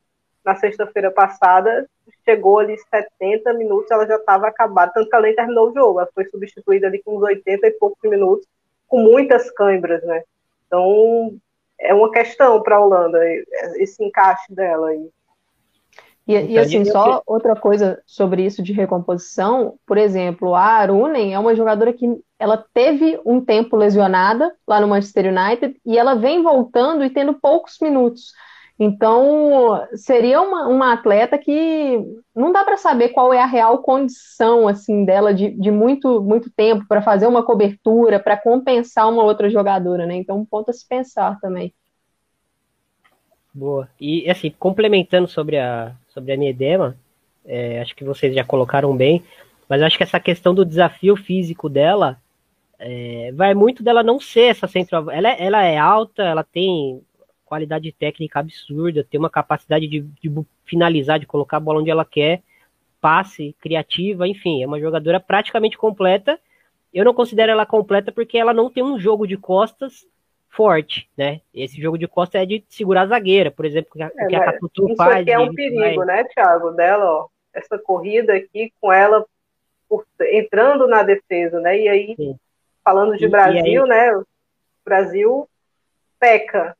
na sexta-feira passada, chegou ali 70 minutos, ela já estava acabada, tanto que ela nem terminou o jogo, ela foi substituída ali com uns 80 e poucos minutos, com muitas câimbras, né? Então, é uma questão para a Holanda, esse encaixe dela aí. E, e, assim, só outra coisa sobre isso de recomposição, por exemplo, a Arunen é uma jogadora que ela teve um tempo lesionada lá no Manchester United e ela vem voltando e tendo poucos minutos. Então, seria uma, uma atleta que não dá para saber qual é a real condição assim dela de, de muito, muito tempo para fazer uma cobertura, para compensar uma outra jogadora, né? Então, um ponto a se pensar também. Boa. E assim, complementando sobre a sobre a Niedema, é, acho que vocês já colocaram bem, mas acho que essa questão do desafio físico dela é, vai muito dela não ser essa centroavante. Ela, é, ela é alta, ela tem qualidade técnica absurda, tem uma capacidade de, de finalizar, de colocar a bola onde ela quer, passe, criativa, enfim, é uma jogadora praticamente completa. Eu não considero ela completa porque ela não tem um jogo de costas forte, né? Esse jogo de costas é de segurar a zagueira, por exemplo, que a, é, que a Catutu isso faz. Isso aqui é um perigo, vai... né, Thiago, dela, ó. Essa corrida aqui com ela por, entrando na defesa, né? E aí, Sim. falando de e, Brasil, e aí... né? O Brasil peca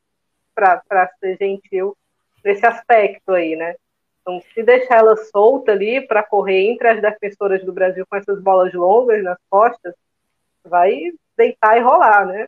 para ser gentil nesse aspecto aí, né? Então, se deixar ela solta ali para correr entre as defensoras do Brasil com essas bolas longas nas costas, vai deitar e rolar, né?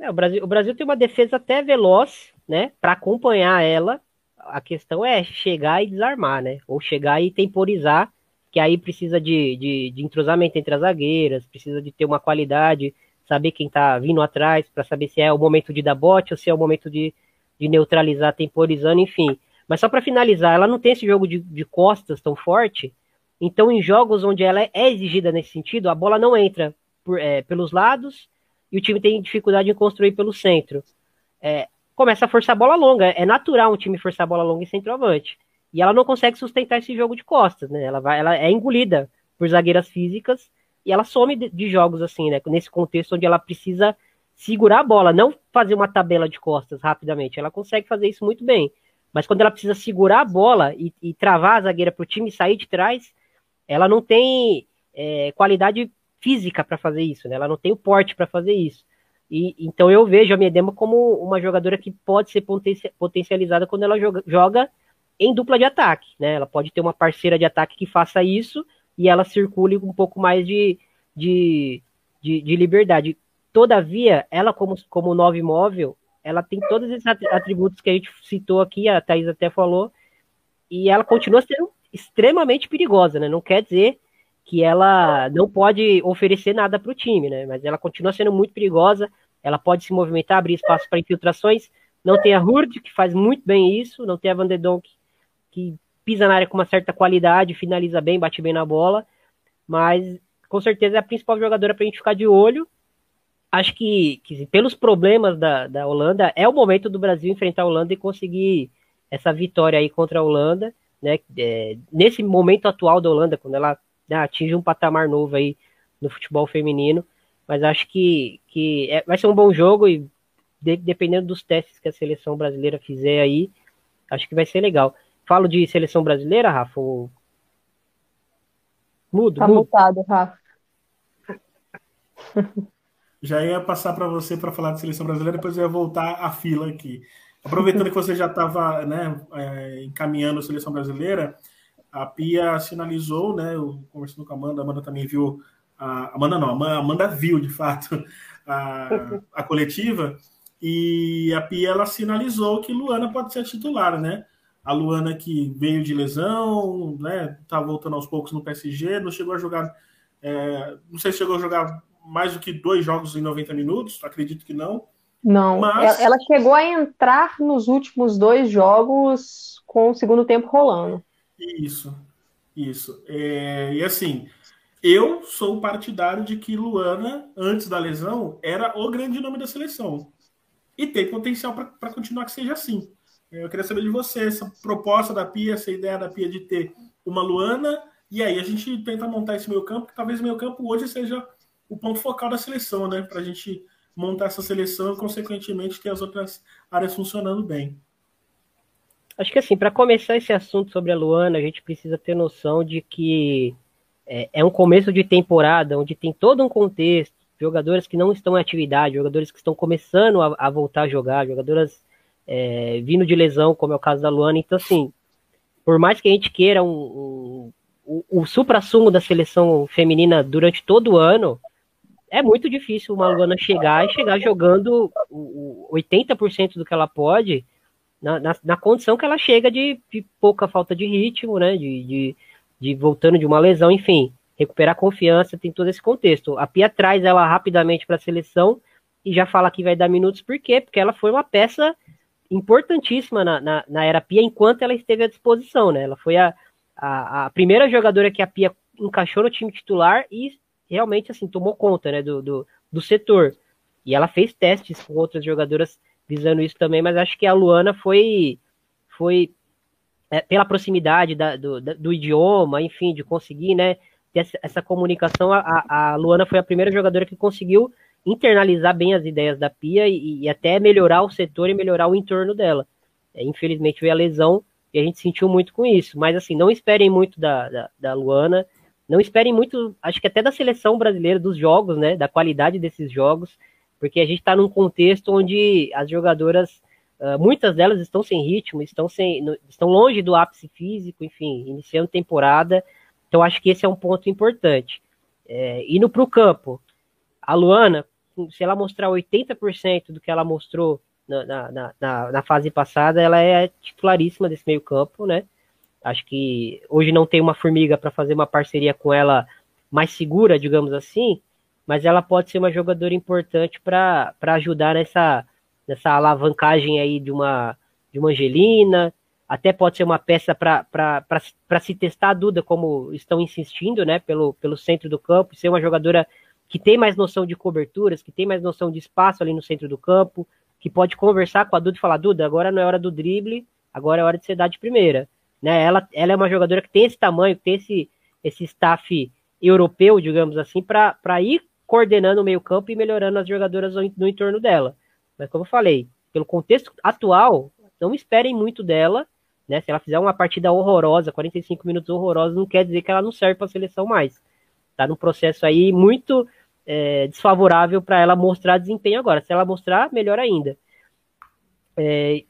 É, o, Brasil, o Brasil tem uma defesa até veloz, né? Para acompanhar ela. A questão é chegar e desarmar, né? Ou chegar e temporizar, que aí precisa de, de, de entrosamento entre as zagueiras, precisa de ter uma qualidade saber quem está vindo atrás, para saber se é o momento de dar bote ou se é o momento de, de neutralizar, temporizando, enfim. Mas só para finalizar, ela não tem esse jogo de, de, costas tão forte, então em jogos onde ela é exigida nesse sentido, a bola não entra por, é, pelos lados e o time tem dificuldade em construir pelo centro. É, começa a forçar a bola longa, é natural um time forçar a bola longa em centroavante. E ela não consegue sustentar esse jogo de costas, né? Ela, vai, ela é engolida por zagueiras físicas e ela some de, de, jogos assim, né? Nesse contexto onde ela precisa segurar a bola, não fazer uma tabela de costas rapidamente. Ela consegue fazer isso muito bem. Mas quando ela precisa segurar a bola e, e travar a zagueira para o time sair de trás, ela não tem é, qualidade física para fazer isso, né? Ela não tem o porte para fazer isso. E, então eu vejo a Miedema como uma jogadora que pode ser potencializada quando ela joga, joga em dupla de ataque, né? Ela pode ter uma parceira de ataque que faça isso e ela circule um pouco mais de, de, de, de liberdade. Todavia, ela como, como nove móvel, ela tem todos esses atributos que a gente citou aqui, a Thaís até falou, e ela continua sendo extremamente perigosa, né? Não quer dizer que ela não pode oferecer nada para o time, né? Mas ela continua sendo muito perigosa, ela pode se movimentar, abrir espaço para infiltrações. Não tem a Hurd, que faz muito bem isso, não tem a Van de Donk, que pisa na área com uma certa qualidade, finaliza bem, bate bem na bola, mas com certeza é a principal jogadora para a gente ficar de olho. Acho que, que pelos problemas da, da Holanda, é o momento do Brasil enfrentar a Holanda e conseguir essa vitória aí contra a Holanda, né? É, nesse momento atual da Holanda, quando ela né, atinge um patamar novo aí no futebol feminino, mas acho que, que é, vai ser um bom jogo e de, dependendo dos testes que a seleção brasileira fizer aí, acho que vai ser legal. Falo de seleção brasileira, Rafa? Ou... Mudo, tá mudo. mutado, Rafa. Já ia passar para você para falar de seleção brasileira, depois eu ia voltar à fila aqui. Aproveitando que você já estava né, é, encaminhando a seleção brasileira, a Pia sinalizou, né? Eu conversando com a Amanda, a Amanda também viu. A Amanda não, a Amanda viu de fato a, a coletiva, e a Pia ela sinalizou que Luana pode ser titular, né? A Luana que veio de lesão, né? Tá voltando aos poucos no PSG, não chegou a jogar. É, não sei se chegou a jogar mais do que dois jogos em 90 minutos, acredito que não. Não, mas... ela chegou a entrar nos últimos dois jogos com o segundo tempo rolando. Isso, isso. É, e assim, eu sou partidário de que Luana, antes da lesão, era o grande nome da seleção. E tem potencial para continuar que seja assim. Eu queria saber de você, essa proposta da Pia, essa ideia da Pia de ter uma Luana, e aí a gente tenta montar esse meio campo, que talvez o meio campo hoje seja o ponto focal da seleção, né? Para a gente montar essa seleção e, consequentemente, ter as outras áreas funcionando bem. Acho que assim, para começar esse assunto sobre a Luana, a gente precisa ter noção de que é, é, um começo de temporada onde tem todo um contexto, jogadores que não estão em atividade, jogadores que estão começando a, a voltar a jogar, jogadoras é, vindo de lesão, como é o caso da Luana. Então, assim, por mais que a gente queira um, um, o, o supra-sumo da seleção feminina durante todo o ano, é muito difícil uma Luana chegar e chegar jogando o, o 80% do que ela pode na, na, na, condição que ela chega de, de pouca falta de ritmo, né? De, de, de, voltando de uma lesão, enfim, recuperar confiança, tem todo esse contexto. A Pia traz ela rapidamente para a seleção e já fala que vai dar minutos, por quê? Porque ela foi uma peça importantíssima na, na, na era Pia enquanto ela esteve à disposição, né? Ela foi a, a, a primeira jogadora que a Pia encaixou no time titular e realmente assim tomou conta né, do, do, do setor. E ela fez testes com outras jogadoras visando isso também, mas acho que a Luana foi foi é, pela proximidade da, do, da, do, idioma, enfim, de conseguir, né, essa, essa comunicação, a, a, Luana foi a primeira jogadora que conseguiu internalizar bem as ideias da Pia e, e até melhorar o setor e melhorar o entorno dela. É, infelizmente veio a lesão e a gente sentiu muito com isso, mas assim, não esperem muito da, da, da Luana, não esperem muito, acho que até da seleção brasileira, dos jogos, né? Da qualidade desses jogos, porque a gente está num contexto onde as jogadoras, uh, muitas delas estão sem ritmo, estão, sem, estão longe do ápice físico, enfim, iniciando temporada. Então acho que esse é um ponto importante. É, indo para o campo, a Luana, se ela mostrar 80% do que ela mostrou na, na, na, na, fase passada, ela é titularíssima desse meio campo, né? Acho que hoje não tem uma formiga para fazer uma parceria com ela mais segura, digamos assim, mas ela pode ser uma jogadora importante para ajudar nessa, nessa alavancagem aí de uma, de uma Angelina, até pode ser uma peça para se testar a Duda, como estão insistindo, né, pelo, pelo centro do campo, ser uma jogadora que tem mais noção de coberturas, que tem mais noção de espaço ali no centro do campo, que pode conversar com a Duda e falar, Duda, agora não é hora do drible, agora é hora de ser dar de primeira. Né? Ela, ela é uma jogadora que tem esse tamanho, que tem esse, esse staff europeu, digamos assim, para ir coordenando o meio campo e melhorando as jogadoras no, no entorno dela. Mas como eu falei, pelo contexto atual, não esperem muito dela, né? Se ela fizer uma partida horrorosa, 45 minutos horrorosos, não quer dizer que ela não serve para a seleção mais. tá num processo aí muito é, desfavorável para ela mostrar desempenho agora. Se ela mostrar, melhor ainda. É,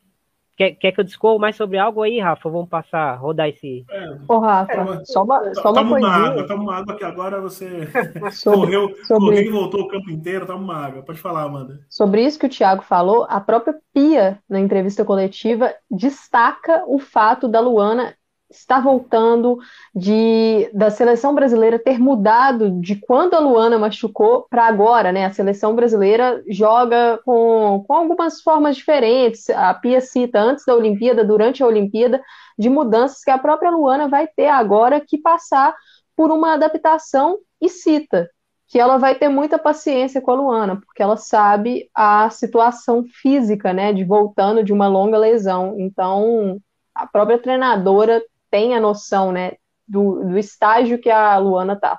quer, quer que eu discorra mais sobre algo aí, Rafa? Vamos passar, rodar esse. É. Ô, Rafa, é, só uma, só uma coisinha. uma água, toma uma água que agora você sobre, correu, sobre... correu e voltou o campo inteiro, toma uma água. Pode falar, Amanda. Sobre isso que o Thiago falou, a própria Pia, na entrevista coletiva, destaca o fato da Luana está voltando, de da seleção brasileira ter mudado de quando a Luana machucou para agora, né? A seleção brasileira joga com, com algumas formas diferentes. A Pia cita antes da Olimpíada, durante a Olimpíada, de mudanças que a própria Luana vai ter agora que passar por uma adaptação e cita que ela vai ter muita paciência com a Luana, porque ela sabe a situação física, né, de voltando de uma longa lesão. Então, a própria treinadora tem a noção, né, do, do estágio que a Luana tá.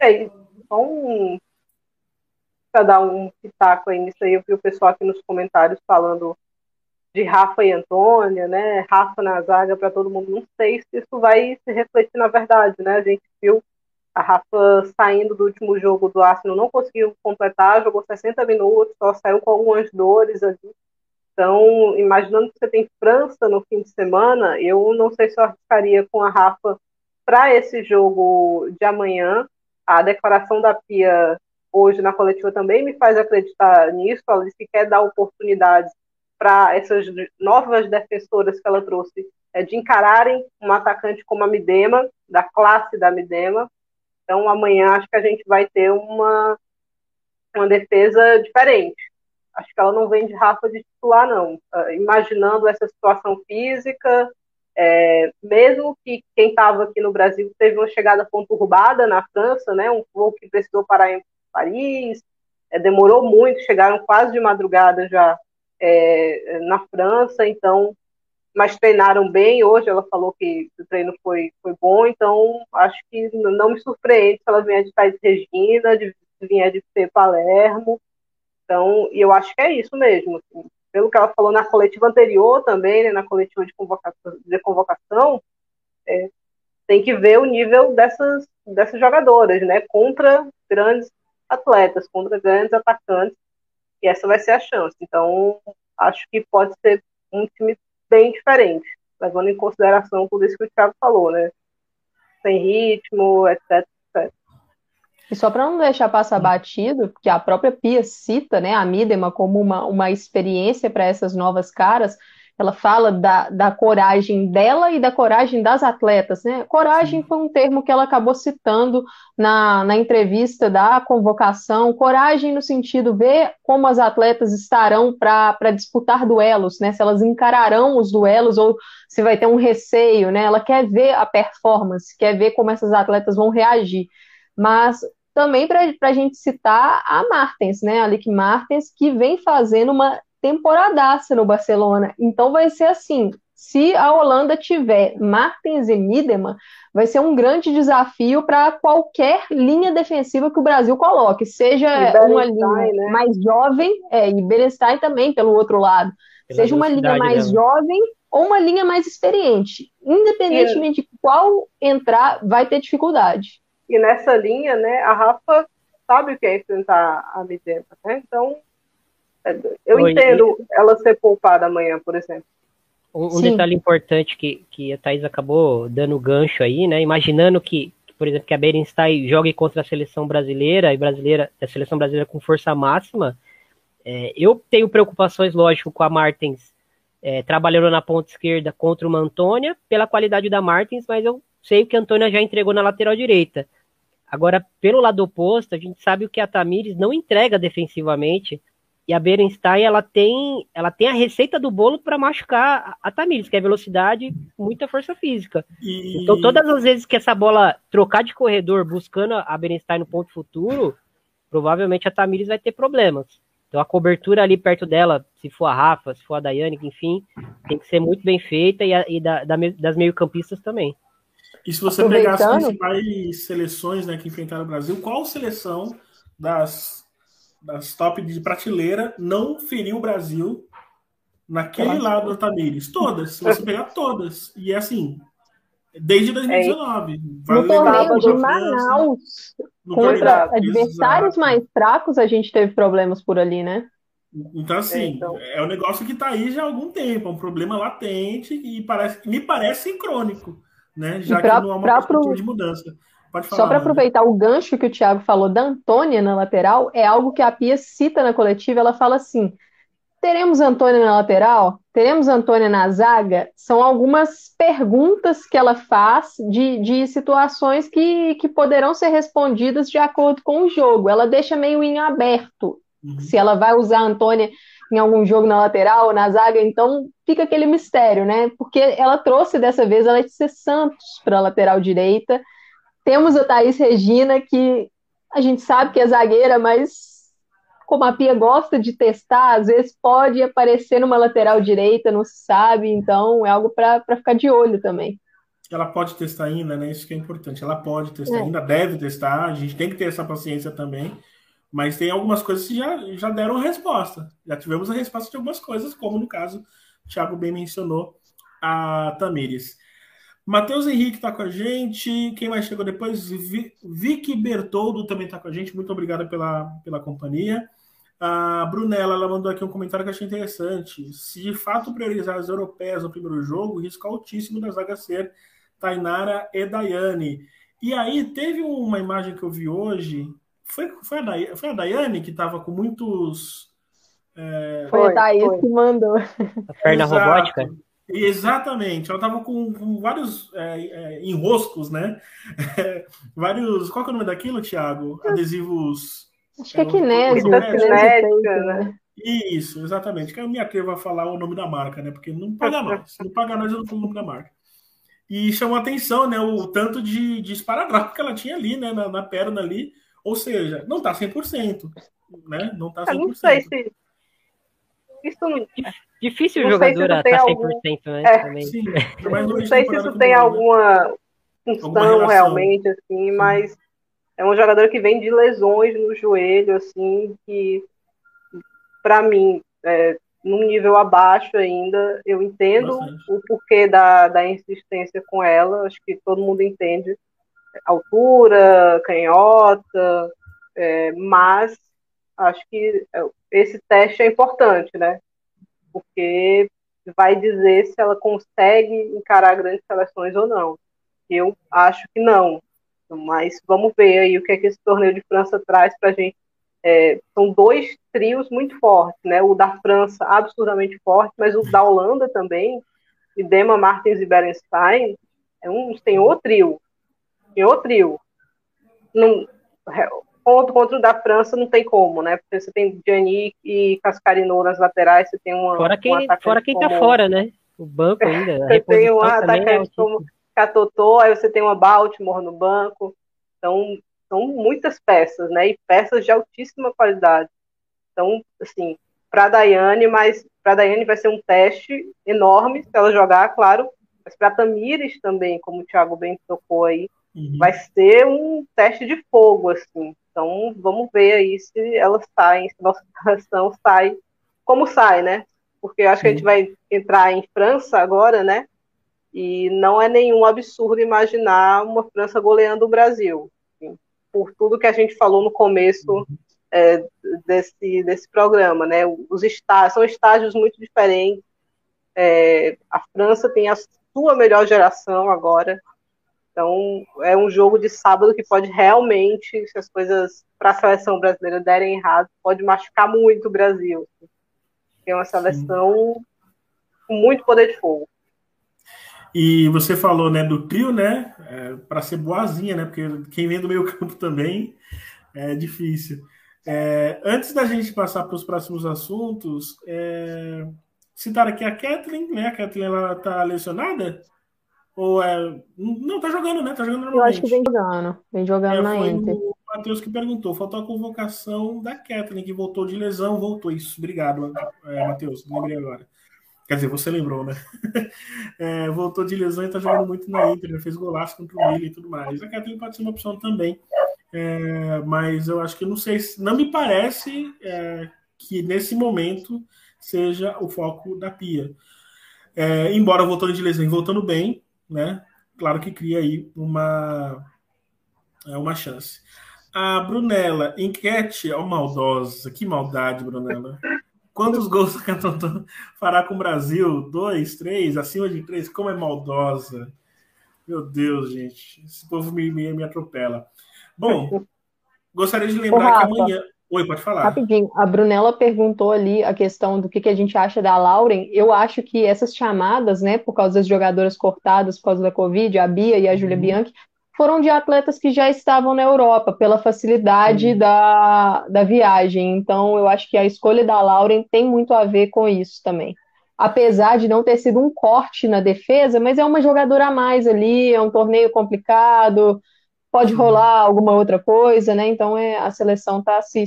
É, um, para dar um pitaco aí nisso aí, eu vi o pessoal aqui nos comentários falando de Rafa e Antônia, né, Rafa na zaga para todo mundo, não sei se isso vai se refletir na verdade, né, a gente viu a Rafa saindo do último jogo do Arsenal, não conseguiu completar, jogou 60 minutos, só saiu com algumas dores ali, então, imaginando que você tem França no fim de semana, eu não sei se eu arriscaria com a Rafa para esse jogo de amanhã. A declaração da Pia hoje na coletiva também me faz acreditar nisso. Ela disse que quer dar oportunidades para essas novas defensoras que ela trouxe é, de encararem um atacante como a Midema, da classe da Midema. Então, amanhã acho que a gente vai ter uma, uma defesa diferente acho que ela não vem de Rafa de titular, não. Uh, imaginando essa situação física, é, mesmo que quem estava aqui no Brasil teve uma chegada conturbada na França, né, um voo que precisou parar em Paris, é, demorou muito, chegaram quase de madrugada já é, na França, então, mas treinaram bem. Hoje ela falou que o treino foi, foi bom, então acho que não me surpreende se ela vier de Thais Regina, de vier de Palermo. Então, e eu acho que é isso mesmo. Assim. Pelo que ela falou na coletiva anterior também, né, na coletiva de convocação, de convocação é, tem que ver o nível dessas, dessas jogadoras, né, contra grandes atletas, contra grandes atacantes, e essa vai ser a chance. Então, acho que pode ser um time bem diferente, levando em consideração tudo isso que o Thiago falou, né, sem ritmo, etc. E só para não deixar passar hum. batido, porque a própria Pia cita né, a Midema como uma, uma experiência para essas novas caras, ela fala da, da coragem dela e da coragem das atletas. Né? Coragem foi um termo que ela acabou citando na, na entrevista da convocação. Coragem no sentido ver como as atletas estarão para disputar duelos, né? se elas encararão os duelos ou se vai ter um receio. Né? Ela quer ver a performance, quer ver como essas atletas vão reagir mas também para a gente citar a Martens, né? A Lick Martens, que vem fazendo uma temporadaça no Barcelona. Então vai ser assim: se a Holanda tiver Martens e Miedema, vai ser um grande desafio para qualquer linha defensiva que o Brasil coloque, seja uma linha né? mais jovem, é, e Berenstein também pelo outro lado, Pela seja uma linha mais jovem ou uma linha mais experiente. Independentemente de qual entrar, vai ter dificuldade. E nessa linha, né, a Rafa sabe o que é enfrentar a Midema, né? Então, é, eu Oi, entendo e... ela ser poupada amanhã, por exemplo. Um, um detalhe importante que, que a Thaís acabou dando gancho aí, né? Imaginando que, que por exemplo, que a Berenstein jogue contra a seleção brasileira e brasileira, a seleção brasileira com força máxima, é, eu tenho preocupações, lógico, com a Martins é, trabalhando na ponta esquerda contra uma Antônia, pela qualidade da Martins, mas eu sei que a Antônia já entregou na lateral direita. Agora, pelo lado oposto, a gente sabe o que a Tamires não entrega defensivamente. E a Berenstein, ela tem, ela tem a receita do bolo para machucar a Tamires, que é velocidade, muita força física. E... Então, todas as vezes que essa bola trocar de corredor buscando a Berenstein no ponto futuro, provavelmente a Tamires vai ter problemas. Então, a cobertura ali perto dela, se for a Rafa, se for a Daiane, enfim, tem que ser muito bem feita e, a, e da, da, das meio-campistas também. E se você pegar as principais seleções né, que enfrentaram o Brasil, qual seleção das, das top de prateleira não feriu o Brasil naquele lado da Tamires? Todas, se você pegar todas. E é assim, Desde 2019. É. No torneio de Manaus, contra adversários mais fracos, a gente teve problemas por ali, né? Então, assim, é, então... é um negócio que está aí já há algum tempo, é um problema latente e parece, me parece crônico, né? Já pra, que não há uma perspectiva de mudança. Falar, Só para aproveitar o gancho que o Thiago falou da Antônia na lateral, é algo que a Pia cita na coletiva. Ela fala assim: teremos Antônia na lateral? Teremos Antônia na zaga? São algumas perguntas que ela faz de, de situações que, que poderão ser respondidas de acordo com o jogo. Ela deixa meio em aberto uhum. se ela vai usar a Antônia em algum jogo na lateral ou na zaga, então fica aquele mistério, né? Porque ela trouxe dessa vez a Letícia Santos para a lateral direita temos a Thaís Regina, que a gente sabe que é zagueira, mas como a Pia gosta de testar, às vezes pode aparecer numa lateral direita, não se sabe, então é algo para ficar de olho também. Ela pode testar ainda, né? Isso que é importante. Ela pode testar é. ainda, deve testar, a gente tem que ter essa paciência também. Mas tem algumas coisas que já, já deram resposta. Já tivemos a resposta de algumas coisas, como no caso, o Thiago bem mencionou, a Tamires. Matheus Henrique está com a gente. Quem mais chegou depois? Vicky Bertoldo também está com a gente. Muito obrigado pela, pela companhia. A Brunella ela mandou aqui um comentário que eu achei interessante. Se de fato priorizar as europeias no primeiro jogo, risco altíssimo das vagas ser Tainara e Daiane. E aí, teve uma imagem que eu vi hoje. Foi, foi, a, Daiane, foi a Daiane que estava com muitos. É... Foi a Thaís que mandou. A perna Exato. robótica? Exatamente, ela estava com, com, vários é, é, enroscos, né? vários. Qual é o nome daquilo, Thiago? Adesivos. Acho que é kinésio. né? Isso, exatamente. Que a minha vai falar o nome da marca, né? Porque não paga nós. Se não paga nós, eu não falo o nome da marca. E chamou atenção, né? O tanto de, de esparadrapo que ela tinha ali, né? Na, na perna ali. Ou seja, não tá 100%. Né? Não tá 100%. Eu não sei se isso Difícil o jogador estar tá 100%, algum... né? É, também. Sim, não sei se isso tem alguma função alguma realmente, assim, mas é um jogador que vem de lesões no joelho, assim, que para mim, é, num nível abaixo ainda, eu entendo Bastante. o porquê da, da insistência com ela, acho que todo mundo entende altura, canhota, é, mas acho que esse teste é importante, né? Porque vai dizer se ela consegue encarar grandes seleções ou não. Eu acho que não. Mas vamos ver aí o que é que esse torneio de França traz para a gente. É, são dois trios muito fortes, né? O da França absurdamente forte, mas o da Holanda também, e Dema Martins e Berenstein, é um, outro trio. Tem outro trio. Não, contra, contra o da França não tem como, né? Porque você tem Gianni e Cascarino nas laterais, você tem uma. Fora quem, um fora quem tá como... fora, né? O banco ainda. você tem um atacante é como Catotô, aí você tem uma Baltimore no banco. Então, são muitas peças, né? E peças de altíssima qualidade. Então, assim, para a Daiane, mas para a Daiane vai ser um teste enorme se ela jogar, claro. Mas para Tamires também, como o Thiago bem tocou aí, uhum. vai ser um teste de fogo, assim. Então, vamos ver aí se elas saem, se nossa seleção sai, como sai, né? Porque eu acho que a gente vai entrar em França agora, né? E não é nenhum absurdo imaginar uma França goleando o Brasil. Assim, por tudo que a gente falou no começo é, desse, desse programa, né? Os estágios, são estágios muito diferentes. É, a França tem a sua melhor geração agora, então, é um jogo de sábado que pode realmente, se as coisas para a seleção brasileira derem errado, pode machucar muito o Brasil. É uma seleção Sim. com muito poder de fogo. E você falou, né, do trio, né, é, para ser boazinha, né, porque quem vem do meio campo também é difícil. É, antes da gente passar para os próximos assuntos, é, citar aqui a Kathleen, né, a Kathleen, ela tá lesionada? Ou é. Não, tá jogando, né? Tá jogando normalmente. Eu acho que vem jogando. Vem jogando é, na Inter. O Matheus que perguntou. Faltou a convocação da Kathleen, que voltou de lesão. Voltou. Isso. Obrigado, é, Matheus. Lembrei agora. Quer dizer, você lembrou, né? É, voltou de lesão e tá jogando muito na Inter. Já fez golaço contra o Milan e tudo mais. A Kathleen pode ser uma opção também. É, mas eu acho que não sei. Não me parece é, que nesse momento seja o foco da Pia. É, embora voltando de lesão e voltando bem, né? claro que cria aí uma, é, uma chance. A Brunella, enquete, ó, maldosa, que maldade, Brunella. Quantos gols o Cantantão fará com o Brasil? Dois, três, acima de três? Como é maldosa. Meu Deus, gente. Esse povo me, me, me atropela. Bom, gostaria de lembrar Ô, que amanhã. Oi, pode falar. Rapidinho, a Brunella perguntou ali a questão do que, que a gente acha da Lauren. Eu acho que essas chamadas, né, por causa das jogadoras cortadas por causa da Covid, a Bia e a Júlia uhum. Bianchi, foram de atletas que já estavam na Europa, pela facilidade uhum. da, da viagem. Então, eu acho que a escolha da Lauren tem muito a ver com isso também. Apesar de não ter sido um corte na defesa, mas é uma jogadora a mais ali, é um torneio complicado, pode rolar alguma outra coisa, né? Então é, a seleção está se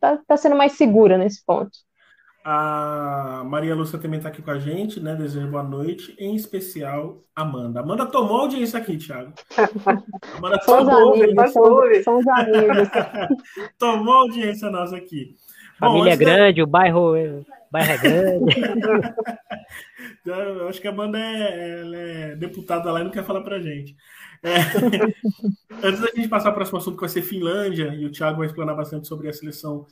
tá, tá sendo mais segura nesse ponto. A Maria Lúcia também está aqui com a gente, né? Desejo boa noite, em especial Amanda. Amanda tomou audiência aqui, Thiago. Amanda tomou amigos, são, são os amigos. tomou audiência nossa aqui. Família Bom, grande, da... o bairro, o bairro é grande. Eu acho que a Amanda é, é deputada lá e não quer falar pra gente. É. Antes da gente passar para o próximo assunto, que vai ser Finlândia, e o Thiago vai explanar bastante sobre a seleção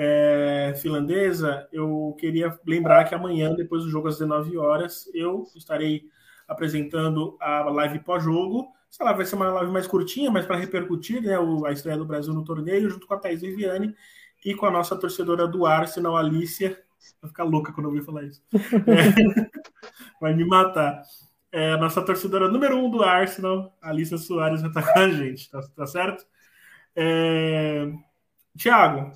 é, finlandesa, eu queria lembrar que amanhã, depois do jogo às 19 horas, eu estarei apresentando a live pós-jogo. Essa live vai ser uma live mais curtinha, mas para repercutir né, a estreia do Brasil no torneio, junto com a Thaís Viviane e com a nossa torcedora do Arsenal, Alicia. Vai ficar louca quando eu ouvir falar isso. É, vai me matar. É, nossa torcedora número um do Arsenal, Alicia Soares, vai estar com a gente, tá, tá certo? É... Tiago,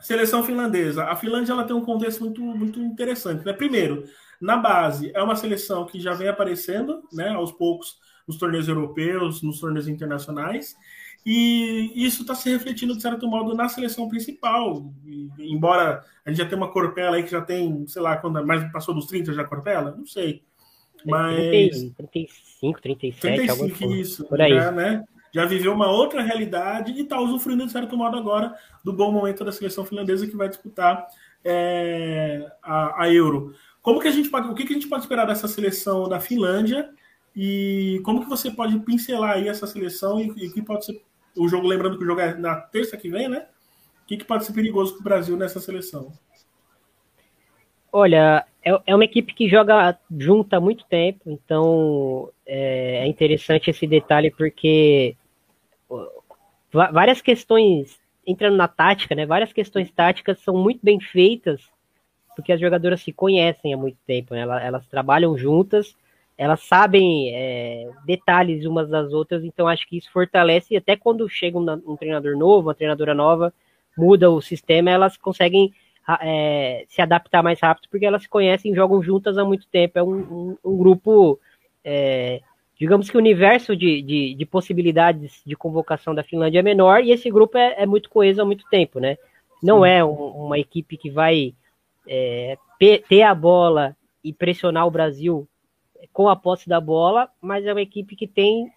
seleção finlandesa. A Finlândia ela tem um contexto muito, muito interessante. Né? Primeiro, na base, é uma seleção que já vem aparecendo né, aos poucos nos torneios europeus, nos torneios internacionais, e isso está se refletindo, de certo modo, na seleção principal. E, embora a gente já tenha uma Corpela aí que já tem, sei lá, quando mais passou dos 30 já Corpela, não sei. Mas... 35, 37, 35, algo isso. Por aí. Já, né? já viveu uma outra realidade e está usufruindo, de certo modo, agora do bom momento da seleção finlandesa que vai disputar é, a, a, Euro. Como que a gente pode, o que, que a gente pode esperar dessa seleção da Finlândia e como que você pode pincelar aí essa seleção e, e que pode ser o jogo, lembrando que o jogo é na terça que vem, né? O que, que pode ser perigoso para o Brasil nessa seleção? Olha, é, é uma equipe que joga junto há muito tempo, então é, é interessante esse detalhe porque várias questões entrando na tática, né? Várias questões táticas são muito bem feitas porque as jogadoras se conhecem há muito tempo, né? elas, elas trabalham juntas, elas sabem é, detalhes umas das outras, então acho que isso fortalece. E até quando chega um, um treinador novo, uma treinadora nova, muda o sistema, elas conseguem é, se adaptar mais rápido, porque elas se conhecem e jogam juntas há muito tempo. É um, um, um grupo, é, digamos que o universo de, de, de, possibilidades de convocação da Finlândia é menor, e esse grupo é, é muito coeso há muito tempo, né? Não é um, uma equipe que vai é, ter a bola e pressionar o Brasil com a posse da bola, mas é uma equipe que tem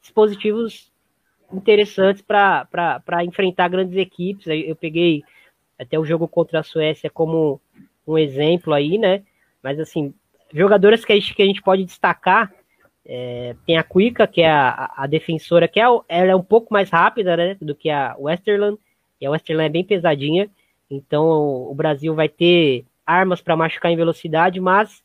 dispositivos interessantes para enfrentar grandes equipes. Eu peguei até o jogo contra a Suécia como um exemplo aí, né? Mas assim, jogadoras que a gente, que a gente pode destacar, é, tem a Cuica, que é a, a, defensora, que é, ela é um pouco mais rápida, né, do que a Westerland, e a Westerland é bem pesadinha, então o, Brasil vai ter armas para machucar em velocidade, mas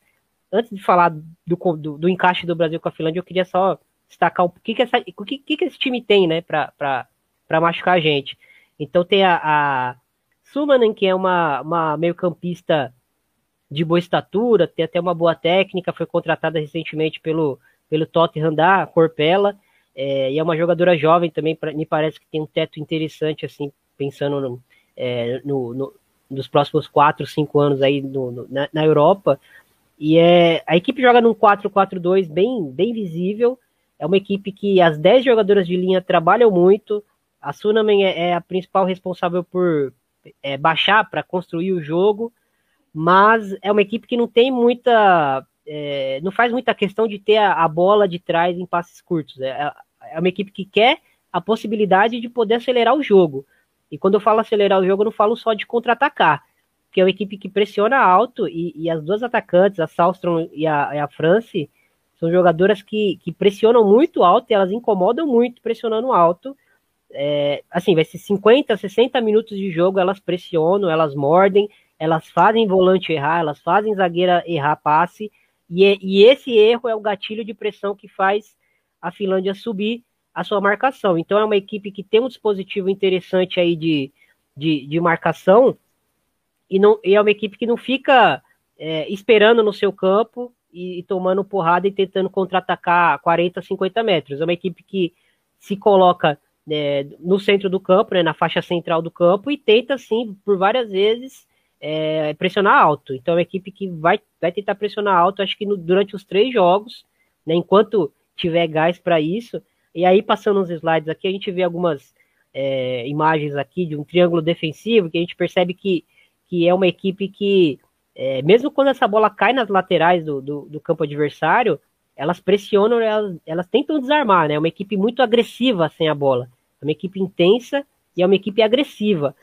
antes de falar do, do, do, encaixe do Brasil com a Finlândia, eu queria só destacar o que, que, essa, o que, que, esse time tem, né, para machucar a gente. Então tem a, a Sumanen, que é uma, uma meio-campista de boa estatura, tem até uma boa técnica, foi contratada recentemente pelo, pelo Tottenham da Corpella, é, e é uma jogadora jovem também, pra, me parece que tem um teto interessante, assim, pensando no, é, no, no nos próximos 4, 5 anos aí no, no, na, na, Europa. E é, a equipe joga num 4-4-2 bem, bem visível. É uma equipe que as 10 jogadoras de linha trabalham muito. A Sunamen é, é a principal responsável por, é, baixar para construir o jogo, mas é uma equipe que não tem muita. É, não faz muita questão de ter a, a, bola de trás em passes curtos. É, é uma equipe que quer a possibilidade de poder acelerar o jogo. E quando eu falo acelerar o jogo, eu não falo só de contra-atacar, porque é uma equipe que pressiona alto e, e as duas atacantes, a Salstrom e a, a France, São jogadoras que, que pressionam muito alto e elas incomodam muito pressionando alto. É, assim, vai ser 50, 60 minutos de jogo, elas pressionam, elas mordem, elas fazem volante errar, elas fazem zagueira errar passe, e, e esse erro é o gatilho de pressão que faz a Finlândia subir a sua marcação. Então é uma equipe que tem um dispositivo interessante aí de, de, de marcação, e, não, e é uma equipe que não fica é, esperando no seu campo e, e tomando porrada e tentando contra-atacar 40, 50 metros. É uma equipe que se coloca é, no centro do campo, né, na faixa central do campo, e tenta, sim, por várias vezes, é, pressionar alto. Então é uma equipe que vai, vai tentar pressionar alto, acho que no, durante os três jogos, né, enquanto tiver gás para isso. E aí, passando uns slides aqui, a gente vê algumas é, imagens aqui de um triângulo defensivo, que a gente percebe que, que é uma equipe que é, mesmo quando essa bola cai nas laterais do, do, do campo adversário, elas pressionam, elas, elas, tentam desarmar, né? É uma equipe muito agressiva sem a bola. Uma equipe intensa e é uma equipe agressiva.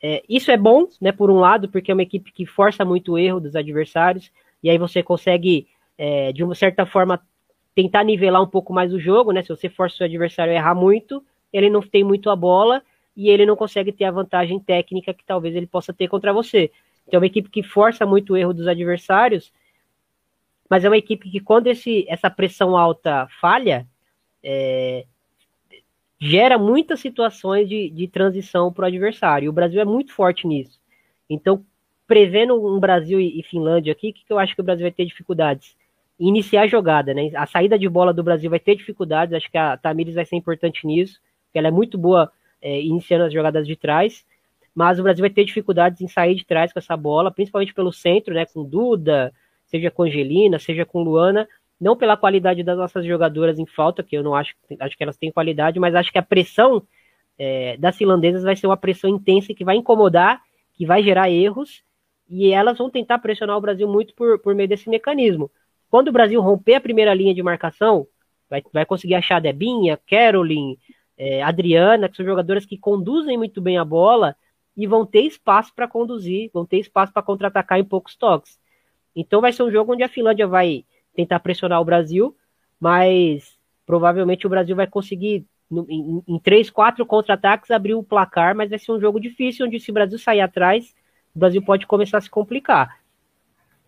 É, isso é bom, né, por um lado, porque é uma equipe que força muito o erro dos adversários, e aí você consegue, é, de uma certa forma, tentar nivelar um pouco mais o jogo, né? Se você força o adversário a errar muito, ele não tem muito a bola e ele não consegue ter a vantagem técnica que talvez ele possa ter contra você. Então, é uma equipe que força muito o erro dos adversários, mas é uma equipe que, quando esse, essa pressão alta falha, é, gera muitas situações de, de transição para o adversário. E o Brasil é muito forte nisso. Então, prevendo um Brasil e, e Finlândia aqui, o que, que eu acho que o Brasil vai ter dificuldades? Iniciar a jogada, né? A saída de bola do Brasil vai ter dificuldades, acho que a Tamires vai ser importante nisso, porque ela é muito boa é, iniciando as jogadas de trás mas o Brasil vai ter dificuldades em sair de trás com essa bola, principalmente pelo centro, né, com Duda, seja com Angelina, seja com Luana, não pela qualidade das nossas jogadoras em falta, que eu não acho, acho que elas têm qualidade, mas acho que a pressão é, das finlandesas vai ser uma pressão intensa que vai incomodar, que vai gerar erros, e elas vão tentar pressionar o Brasil muito por, por meio desse mecanismo. Quando o Brasil romper a primeira linha de marcação, vai, vai conseguir achar Debinha, Caroline, é, Adriana, que são jogadoras que conduzem muito bem a bola, e vão ter espaço para conduzir, vão ter espaço para contra-atacar em poucos toques. Então vai ser um jogo onde a Finlândia vai tentar pressionar o Brasil, mas provavelmente o Brasil vai conseguir, em, em três, quatro contra-ataques, abrir o placar, mas vai ser um jogo difícil, onde se o Brasil sair atrás, o Brasil pode começar a se complicar.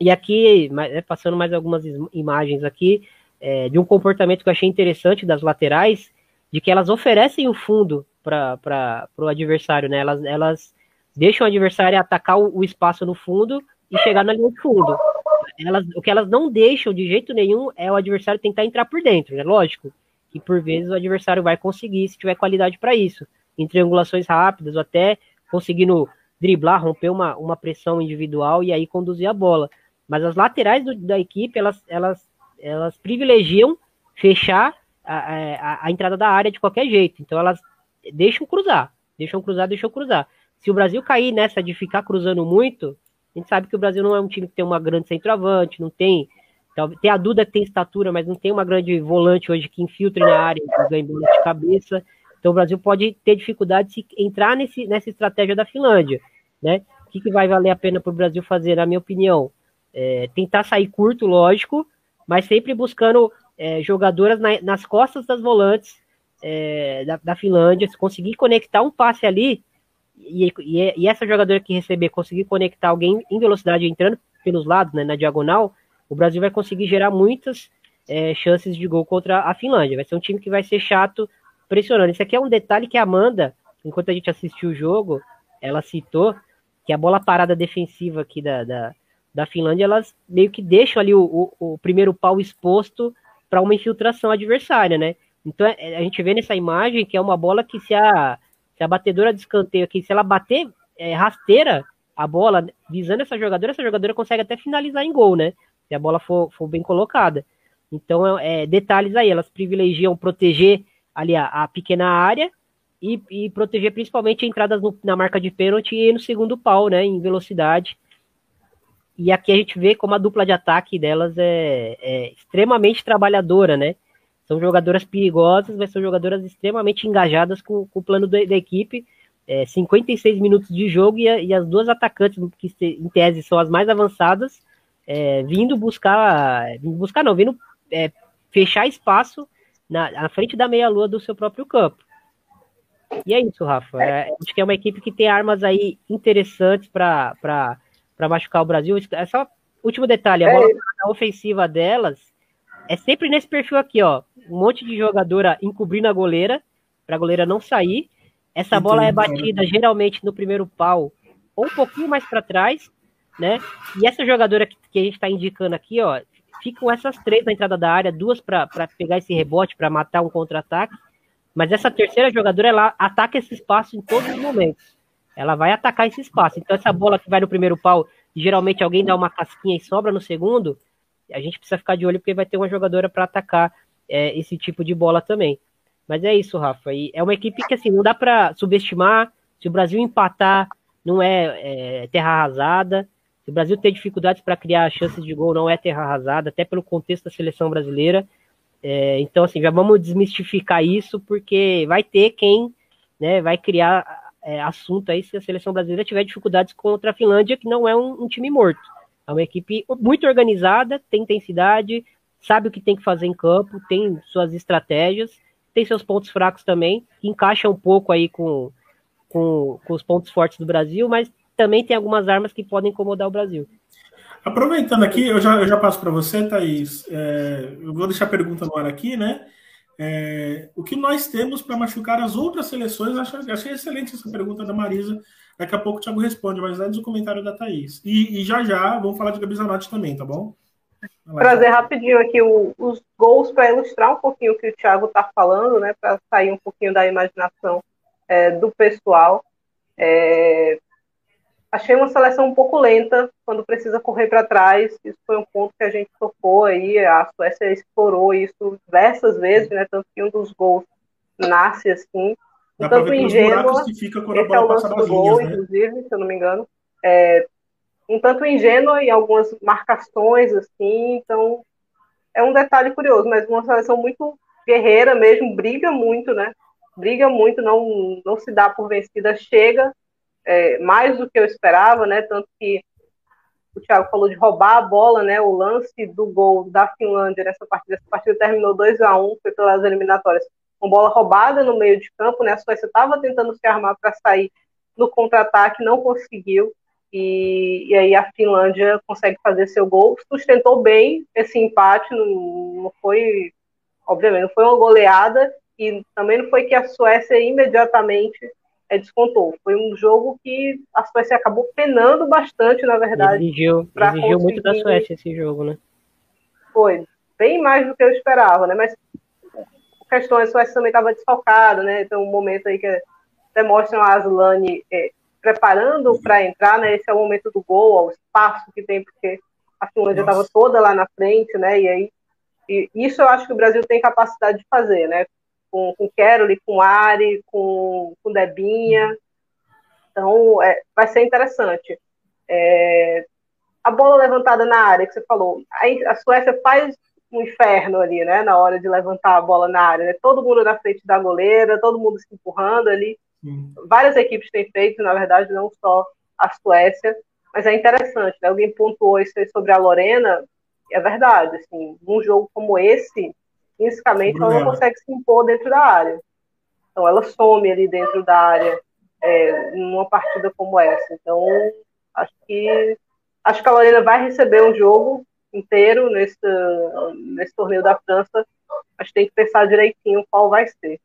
E aqui, é, passando mais algumas imagens aqui, é, de um comportamento que eu achei interessante das laterais, de que elas oferecem o fundo para o adversário, né? Elas, elas deixam o adversário atacar o, o, espaço no fundo e chegar na linha de fundo. Elas, o que elas não deixam de jeito nenhum é o adversário tentar entrar por dentro, né? Lógico que por vezes o adversário vai conseguir se tiver qualidade para isso, em triangulações rápidas ou até conseguindo driblar, romper uma, uma pressão individual e aí conduzir a bola. Mas as laterais do, da equipe, elas, elas, elas privilegiam fechar a, a, a, entrada da área de qualquer jeito. Então elas deixam cruzar, deixam cruzar, deixam cruzar. Se o Brasil cair nessa de ficar cruzando muito, a gente sabe que o Brasil não é um time que tem uma grande centroavante, não tem. Tem a Duda que tem estatura, mas não tem uma grande volante hoje que infiltre na área, que ganha bola de cabeça. Então o Brasil pode ter dificuldade de entrar nesse, nessa estratégia da Finlândia. Né? O que, que vai valer a pena para o Brasil fazer, na minha opinião? É, tentar sair curto, lógico, mas sempre buscando é, jogadoras na, nas costas das volantes é, da, da, Finlândia, se conseguir conectar um passe ali, e, e, e, essa jogadora que receber conseguir conectar alguém em velocidade entrando pelos lados, né, na diagonal, o Brasil vai conseguir gerar muitas é, chances de gol contra a Finlândia. Vai ser um time que vai ser chato, pressionando. Isso aqui é um detalhe que a Amanda, enquanto a gente assistiu o jogo, ela citou que a bola parada defensiva aqui da, da, da Finlândia, elas meio que deixam ali o, o, o primeiro pau exposto para uma infiltração adversária, né? Então é, a gente vê nessa imagem que é uma bola que se a, se a batedora de escanteio aqui, se ela bater é, rasteira a bola, visando essa jogadora, essa jogadora consegue até finalizar em gol, né? Se a bola for, for bem colocada. Então, é, é detalhes aí, elas privilegiam proteger ali a, a pequena área e, e, proteger principalmente entradas no, na marca de pênalti e no segundo pau, né? Em velocidade. E aqui a gente vê como a dupla de ataque delas é, é extremamente trabalhadora, né? São jogadoras perigosas, mas são jogadoras extremamente engajadas com, com o plano da, da equipe. É, 56 minutos de jogo e, a, e, as duas atacantes, que em tese são as mais avançadas, é, vindo buscar, vindo buscar não, vindo é, fechar espaço na, na frente da meia-lua do seu próprio campo. E é isso, Rafa. É, acho que é uma equipe que tem armas aí interessantes para machucar o Brasil. É só último detalhe, a bola é. ofensiva delas é sempre nesse perfil aqui, ó. Um monte de jogadora encobrindo a goleira, para a goleira não sair. Essa bola é batida geralmente no primeiro pau ou um pouquinho mais para trás, né? E essa jogadora que, que a gente está indicando aqui, ó, ficam essas três na entrada da área, duas para pegar esse rebote, para matar um contra-ataque. Mas essa terceira jogadora, ela ataca esse espaço em todos os momentos. Ela vai atacar esse espaço. Então, essa bola que vai no primeiro pau, geralmente alguém dá uma casquinha e sobra no segundo, a gente precisa ficar de olho porque vai ter uma jogadora para atacar é, esse tipo de bola também. Mas é isso, Rafa. E é uma equipe que assim não dá para subestimar. Se o Brasil empatar, não é, é terra arrasada. Se o Brasil ter dificuldades para criar chances de gol, não é terra arrasada, até pelo contexto da seleção brasileira. É, então, assim, já vamos desmistificar isso, porque vai ter quem né, vai criar é, assunto aí se a seleção brasileira tiver dificuldades contra a Finlândia, que não é um, um time morto. É uma equipe muito organizada, tem intensidade, sabe o que tem que fazer em campo, tem suas estratégias, tem seus pontos fracos também, que encaixa um pouco aí com, com, com os pontos fortes do Brasil, mas também tem algumas armas que podem incomodar o Brasil. Aproveitando aqui, eu já, eu já passo para você, Thaís. É, eu vou deixar a pergunta no ar aqui, né? É, o que nós temos para machucar as outras seleções? Achei, achei excelente essa pergunta da Marisa. Daqui a pouco o Thiago responde, mas antes o comentário da Thaís. E, e já já vamos falar de Gabi Zanotti também, tá bom? Trazer rapidinho aqui o, os gols para ilustrar um pouquinho o que o Thiago está falando, né? Para sair um pouquinho da imaginação é, do pessoal. É, achei uma seleção um pouco lenta quando precisa correr para trás. Isso foi um ponto que a gente tocou aí. A Suécia explorou isso diversas vezes, né? Tanto que um dos gols nasce assim. Dá tanto ingênua, que fica quando esse é o lance do gol, né? inclusive, se eu não me engano. É, um tanto ingênua em algumas marcações, assim, então é um detalhe curioso, mas uma seleção muito guerreira mesmo, briga muito, né? Briga muito, não, não se dá por vencida, chega é, mais do que eu esperava, né? Tanto que o Thiago falou de roubar a bola, né? O lance do gol da Finlândia nessa partida, essa partida terminou 2 a 1 foi pelas eliminatórias com bola roubada no meio de campo, né? A Suécia estava tentando se armar para sair no contra-ataque, não conseguiu. E, e, aí a Finlândia consegue fazer seu gol, sustentou bem esse empate, não, não foi, obviamente, não foi uma goleada e também não foi que a Suécia imediatamente é, descontou. Foi um jogo que a Suécia acabou penando bastante, na verdade. Exigiu, exigiu muito da Suécia esse jogo, né? Foi, bem mais do que eu esperava, né? Mas questões, a Suécia também estava desfalcada, né? Então, um momento aí que até mostram a Aslane é, preparando para entrar, né? Esse é o momento do gol, o espaço que tem, porque a Finlândia estava toda lá na frente, né? E aí, e isso eu acho que o Brasil tem capacidade de fazer, né? Com, com Keroli, com Ari, com, com Debinha. Então, é, vai ser interessante. É, a bola levantada na área que você falou, a, a Suécia faz um inferno ali, né, na hora de levantar a bola na área, né? Todo mundo na frente da goleira, todo mundo se empurrando ali. Sim. Várias equipes têm feito, na verdade, não só a Suécia, mas é interessante, né? Alguém pontuou isso sobre a Lorena, é verdade, assim, num jogo como esse, fisicamente ela não consegue se impor dentro da área. Então ela some ali dentro da área é, numa partida como essa. Então, acho que acho que a Lorena vai receber um jogo inteiro nesse, nesse torneio da França, mas tem que pensar direitinho qual vai ser.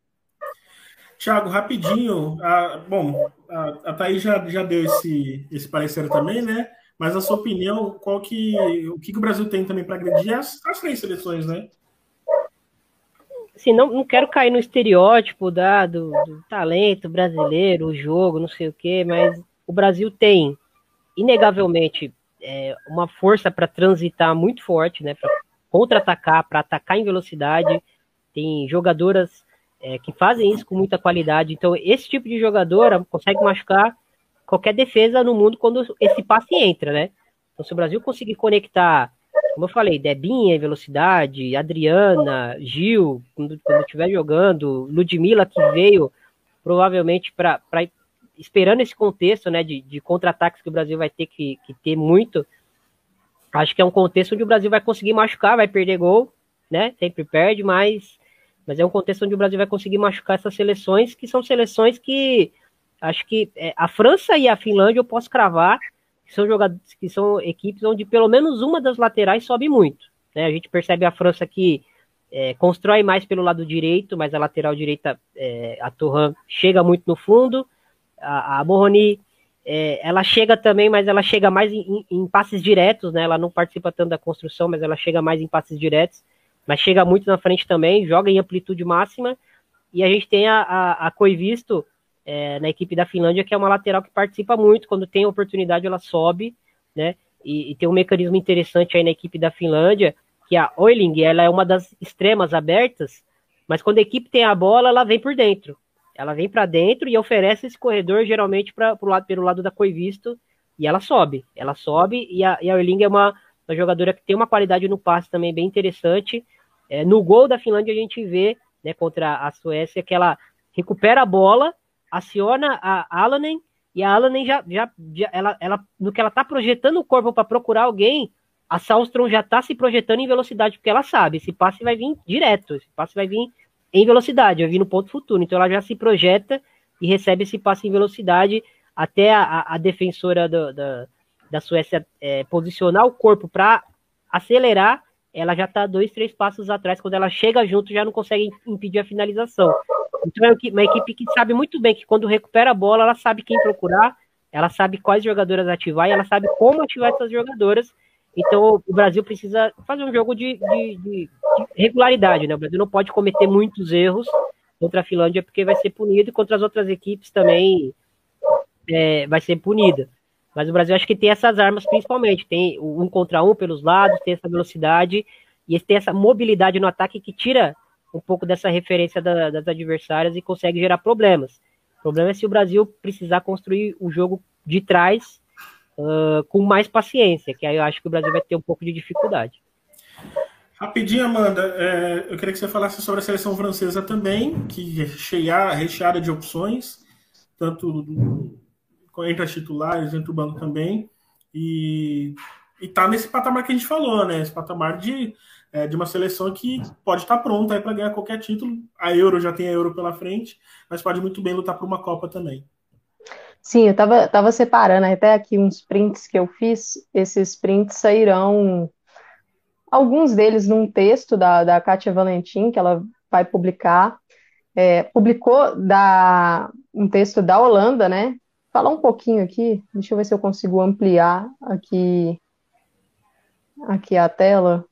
Tiago, rapidinho, a, bom, a, a Thaís já, já deu esse, esse parecer também, né? Mas a sua opinião, qual que, o que, que o Brasil tem também para agredir as, as três seleções, né? Assim, não, não quero cair no estereótipo da, do, do talento brasileiro, o jogo, não sei o quê, mas o Brasil tem, inegavelmente, é, uma força para transitar muito forte, né? Para contra-atacar, para atacar em velocidade. Tem jogadoras é, que fazem isso com muita qualidade. Então, esse tipo de jogadora consegue machucar qualquer defesa no mundo quando esse passe entra, né? Então, se o Brasil conseguir conectar, como eu falei, Debinha em velocidade, Adriana, Gil, quando, estiver jogando, Ludmilla que veio provavelmente para esperando esse contexto né, de, de contra-ataques que o Brasil vai ter que, que, ter muito, acho que é um contexto onde o Brasil vai conseguir machucar, vai perder gol, né? Sempre perde, mas, mas é um contexto onde o Brasil vai conseguir machucar essas seleções, que são seleções que acho que é, a França e a Finlândia eu posso cravar, que são jogadores, que são equipes onde pelo menos uma das laterais sobe muito. Né? A gente percebe a França que é, constrói mais pelo lado direito, mas a lateral direita, é, a Torran, chega muito no fundo. A, a Moroni, é, ela chega também, mas ela chega mais em, em, passes diretos, né? Ela não participa tanto da construção, mas ela chega mais em passes diretos. Mas chega muito na frente também, joga em amplitude máxima. E a gente tem a, a, a Coivisto é, na equipe da Finlândia, que é uma lateral que participa muito. Quando tem oportunidade, ela sobe, né? E, e tem um mecanismo interessante aí na equipe da Finlândia, que a Oiling ela é uma das extremas abertas, mas quando a equipe tem a bola, ela vem por dentro. Ela vem para dentro e oferece esse corredor geralmente para o lado pelo lado da Coivisto e ela sobe. Ela sobe e a, e a Oiling é uma, uma, jogadora que tem uma qualidade no passe também bem interessante. É, no gol da Finlândia a gente vê, né, contra a Suécia, que ela recupera a bola, aciona a Alanen e a Alanen já, já, já ela, ela, no que ela tá projetando o corpo para procurar alguém, a Salstrom já está se projetando em velocidade, porque ela sabe, esse passe vai vir direto, esse passe vai vir em velocidade, vai vir no ponto futuro. Então ela já se projeta e recebe esse passe em velocidade até a, a defensora do, da, da Suécia é, posicionar o corpo para acelerar, ela já está dois, três passos atrás. Quando ela chega junto, já não consegue impedir a finalização. Então é uma equipe que sabe muito bem que quando recupera a bola, ela sabe quem procurar, ela sabe quais jogadoras ativar e ela sabe como ativar essas jogadoras então o Brasil precisa fazer um jogo de, de, de, regularidade, né? O Brasil não pode cometer muitos erros contra a Finlândia porque vai ser punido e contra as outras equipes também é, vai ser punida. Mas o Brasil acho que tem essas armas principalmente, tem um contra um pelos lados, tem essa velocidade e tem essa mobilidade no ataque que tira um pouco dessa referência da, das adversárias e consegue gerar problemas. O problema é se o Brasil precisar construir o jogo de trás com mais paciência, que aí eu acho que o Brasil vai ter um pouco de dificuldade. Rapidinho, Amanda, é, eu queria que você falasse sobre a seleção francesa também, que é cheia, recheada de opções, tanto entre as titulares, entre o banco também, e está nesse patamar que a gente falou, né? Esse patamar de, é, de uma seleção que pode estar tá pronta para ganhar qualquer título. A Euro já tem a Euro pela frente, mas pode muito bem lutar por uma Copa também. Sim, eu estava tava separando até aqui uns prints que eu fiz. Esses prints sairão, alguns deles num texto da, da Kátia Valentim, que ela vai publicar. É, publicou da, um texto da Holanda, né? Falar um pouquinho aqui, deixa eu ver se eu consigo ampliar aqui, aqui a tela.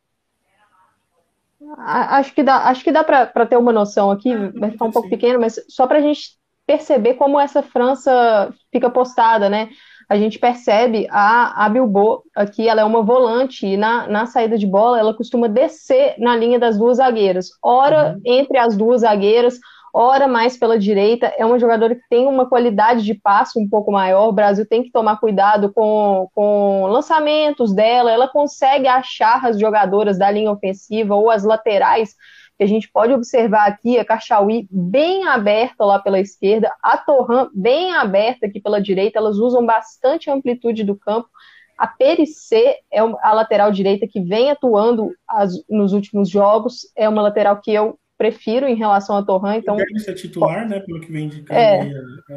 Acho que dá, acho que dá para ter uma noção aqui, vai ficar um pouco pequeno, mas só para a gente perceber como essa França fica postada, né? A gente percebe a, a Bilbo aqui, ela é uma volante, e na, na saída de bola ela costuma descer na linha das duas zagueiras. Ora uhum. entre as duas zagueiras, ora mais pela direita. É uma jogadora que tem uma qualidade de passe um pouco maior. O Brasil tem que tomar cuidado com, com lançamentos dela. Ela consegue achar as jogadoras da linha ofensiva ou as laterais que a gente pode observar aqui a Cachauí bem aberta lá pela esquerda, a Torran bem aberta aqui pela direita, elas usam bastante amplitude do campo. A Pericê é a lateral direita que vem atuando as, nos últimos jogos, é uma lateral que eu prefiro em relação à Torran. Então, deve ser titular, né? Pelo que vem de é, é,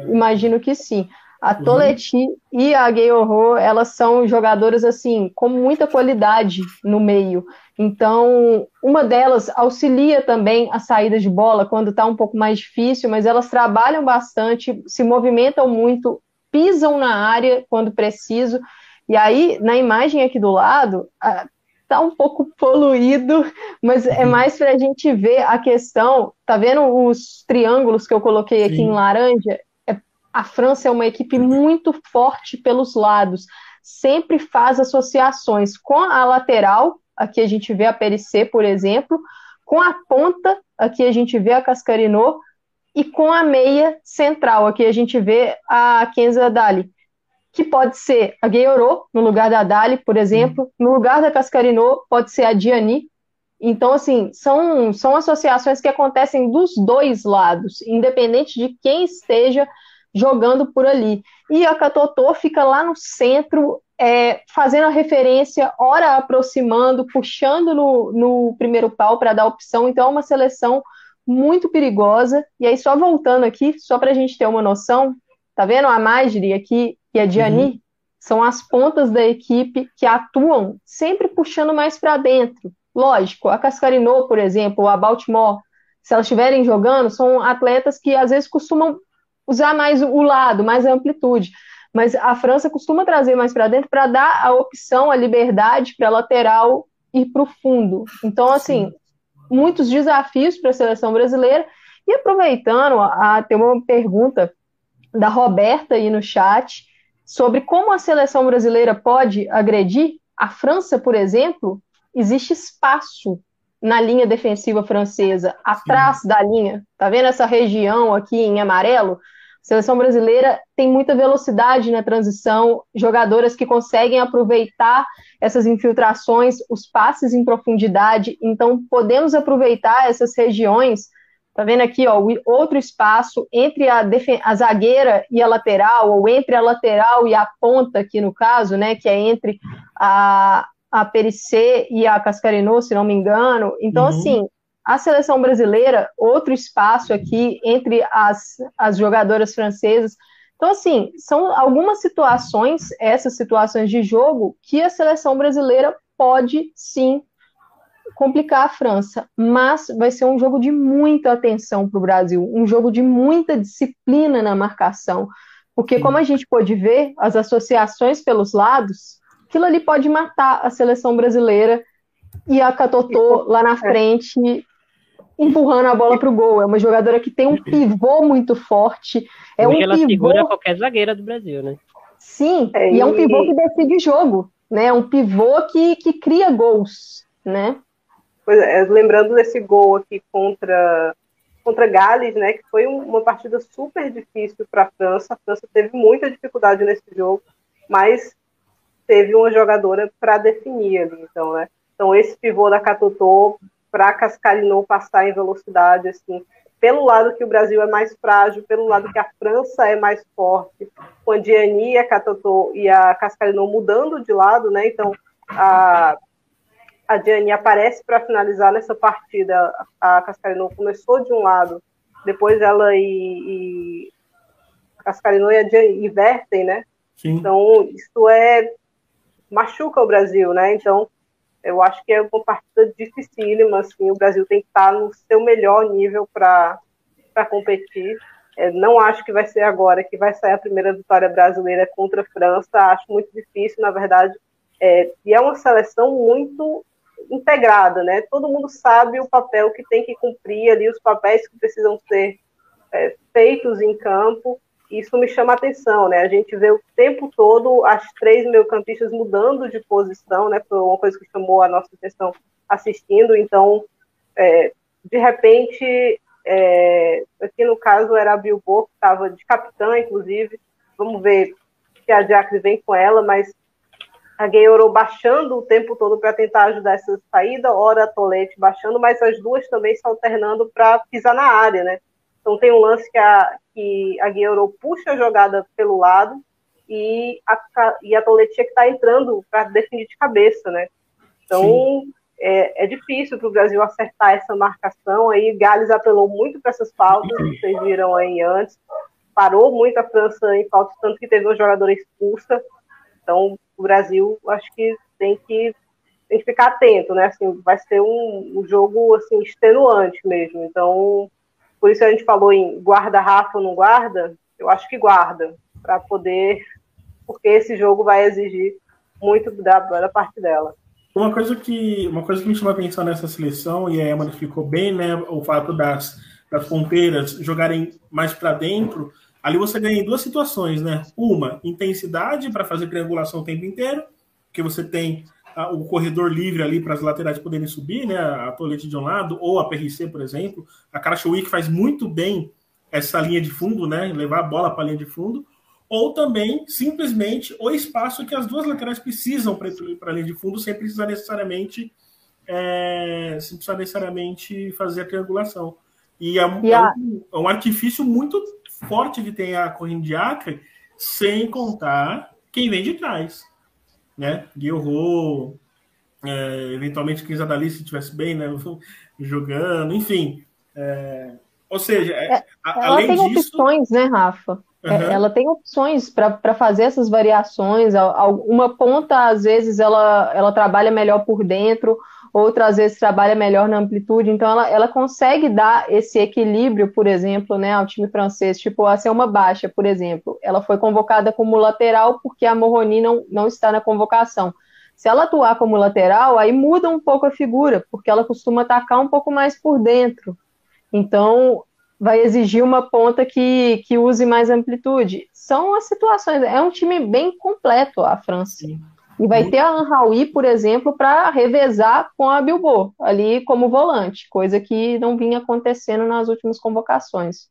imagino que sim. A uhum. Toleti e a Gay Horror, elas são jogadoras assim com muita qualidade no meio. Então, uma delas auxilia também a saída de bola quando está um pouco mais difícil, mas elas trabalham bastante, se movimentam muito, pisam na área quando preciso. E aí, na imagem aqui do lado, está um pouco poluído, mas é uhum. mais para a gente ver a questão. Tá vendo os triângulos que eu coloquei aqui Sim. em laranja? A França é uma equipe muito forte pelos lados, sempre faz associações com a lateral, aqui a gente vê a Perissé, por exemplo, com a ponta, aqui a gente vê a Cascarinot, e com a meia central, aqui a gente vê a Kenza Dali, que pode ser a Gueorô, no lugar da Dali, por exemplo, no lugar da Cascarinot pode ser a Diani, então, assim, são, são associações que acontecem dos dois lados, independente de quem esteja jogando por ali. E a Catotô fica lá no centro, é, fazendo a referência, ora aproximando, puxando no, no primeiro pau para dar opção. Então, é uma seleção muito perigosa. E aí, só voltando aqui, só para a gente ter uma noção, tá vendo a Magri aqui e a Diani? Uhum. São as pontas da equipe que atuam sempre puxando mais para dentro. Lógico, a Cascarinô, por exemplo, a Baltimore, se elas estiverem jogando, são atletas que às vezes costumam usar mais o lado, mais a amplitude. Mas a França costuma trazer mais para dentro para dar a opção, a liberdade para a lateral ir para o fundo. Então, assim, Sim. muitos desafios para a seleção brasileira. E aproveitando, a, tem uma pergunta da Roberta aí no chat sobre como a seleção brasileira pode agredir. A França, por exemplo, existe espaço na linha defensiva francesa, atrás Sim. da linha. Tá vendo essa região aqui em amarelo? Seleção brasileira tem muita velocidade na transição, jogadoras que conseguem aproveitar essas infiltrações, os passes em profundidade. Então, podemos aproveitar essas regiões. Tá vendo aqui, ó, outro espaço entre a, a zagueira e a lateral, ou entre a lateral e a ponta, aqui no caso, né, que é entre a, a Pericê e a Cascarenô, se não me engano. Então, uhum. assim, a seleção brasileira, outro espaço aqui entre as, as jogadoras francesas. Então, assim, são algumas situações, essas situações de jogo, que a seleção brasileira pode sim complicar a França, mas vai ser um jogo de muita atenção para o Brasil, um jogo de muita disciplina na marcação, porque, como a gente pode ver, as associações pelos lados aquilo ali pode matar a seleção brasileira e a Catotô lá na frente empurrando a bola para o gol. É uma jogadora que tem um pivô muito forte. É Hoje um ela pivô... segura qualquer zagueira do Brasil, né? Sim, é, e é um pivô que decide jogo, né? É um pivô que, que cria gols, né? Pois é, lembrando desse gol aqui contra contra Gales, né, que foi uma partida super difícil para a França. A França teve muita dificuldade nesse jogo, mas teve uma jogadora para definir ali, então, né? Então esse pivô da Catotô para Cascalinou passar em velocidade, assim, pelo lado que o Brasil é mais frágil, pelo lado que a França é mais forte, com a Diani, a Catotô e a Cascalinou mudando de lado, né? Então a a Diani aparece para finalizar nessa partida. A Cascalinou começou de um lado, depois ela e, e Cascalinou e a Diani invertem, né? Sim. Então, isso é machuca o Brasil, né? Então, eu acho que é uma partida dificílima, assim, o Brasil tem que estar no seu melhor nível para competir. É, não acho que vai ser agora que vai sair a primeira vitória brasileira contra a França, acho muito difícil, na verdade, é, e é uma seleção muito integrada, né? Todo mundo sabe o papel que tem que cumprir ali, os papéis que precisam ser é, feitos em campo, isso me chama atenção, né? A gente vê o tempo todo as três meio-campistas mudando de posição, né? Foi uma coisa que chamou a nossa atenção assistindo. Então, é, de repente, é, aqui no caso era a Bilbo, que estava de capitã, inclusive. Vamos ver se a Jacques vem com ela, mas a Gueiro baixando o tempo todo para tentar ajudar essa saída, ora a Tolete baixando, mas as duas também se alternando para pisar na área, né? Então tem um lance que a, que a puxa a jogada pelo lado e a, e a que está entrando para definir de cabeça, né? Então é, é, difícil para o Brasil acertar essa marcação. Aí Gales apelou muito para essas faltas, vocês viram aí antes. Parou muito a França em faltas, tanto que teve uma jogadora expulsa. Então o Brasil acho que tem que tem que ficar atento, né? Assim, vai ser um, um jogo assim extenuante mesmo. Então por isso a gente falou em guarda Rafa ou não guarda, eu acho que guarda, para poder, porque esse jogo vai exigir muito da, da parte dela. Uma coisa que uma coisa que me chama a atenção nessa seleção, e a Emma explicou bem, né, o fato das, das ponteiras jogarem mais para dentro, ali você ganha em duas situações, né? Uma, intensidade para fazer triangulação o tempo inteiro, que você tem o corredor livre ali para as laterais poderem subir, né? A Tolete de um lado, ou a PRC, por exemplo. A Karachowicz faz muito bem essa linha de fundo, né? Levar a bola para a linha de fundo. Ou também, simplesmente, o espaço que as duas laterais precisam para a linha de fundo, sem precisar necessariamente, é, sem precisar necessariamente fazer a triangulação. E é, yeah. é, um, é um artifício muito forte que tem a corrente de Acre, sem contar quem vem de trás. Né? Guilherme, é, eventualmente Cris Adali se estivesse bem, né? Jogando, enfim. É, ou seja, é, é ela tem disso... opções, né, Rafa? Uhum. Ela tem opções para fazer essas variações. Uma ponta, às vezes, ela, ela trabalha melhor por dentro, outras vezes trabalha melhor na amplitude, então ela, ela consegue dar esse equilíbrio, por exemplo, né, ao time francês, tipo a Selma Baixa, por exemplo, ela foi convocada como lateral porque a Moroni não, não está na convocação. Se ela atuar como lateral, aí muda um pouco a figura, porque ela costuma atacar um pouco mais por dentro. Então, vai exigir uma ponta que, que use mais amplitude. São as situações. É um time bem completo, a França. Sim. E vai ter a Anraoui, por exemplo, para revezar com a Bilbo, ali como volante, coisa que não vinha acontecendo nas últimas convocações.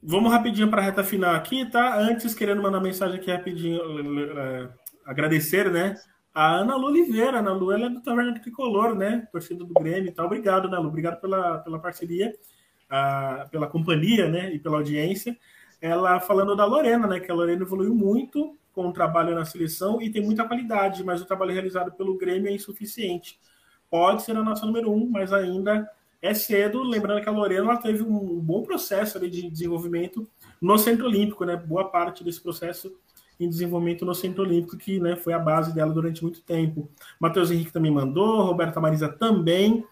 Vamos rapidinho para a reta final aqui, tá? Antes, querendo mandar mensagem aqui rapidinho, é, agradecer, né? A Ana Lu Oliveira, Ana Lu, ela é do Taverna Tricolor, né? Torcida do Grêmio e tal. Obrigado, Ana Lu. Obrigado pela, pela parceria, a, pela companhia, né? E pela audiência. Ela falando da Lorena, né? Que a Lorena evoluiu muito com o trabalho na seleção e tem muita qualidade, mas o trabalho realizado pelo Grêmio é insuficiente. Pode ser a nossa número um, mas ainda é cedo. Lembrando que a Lorena teve um bom processo de desenvolvimento no Centro Olímpico, né? Boa parte desse processo em desenvolvimento no Centro Olímpico, que né, foi a base dela durante muito tempo. Matheus Henrique também mandou, Roberta Marisa também.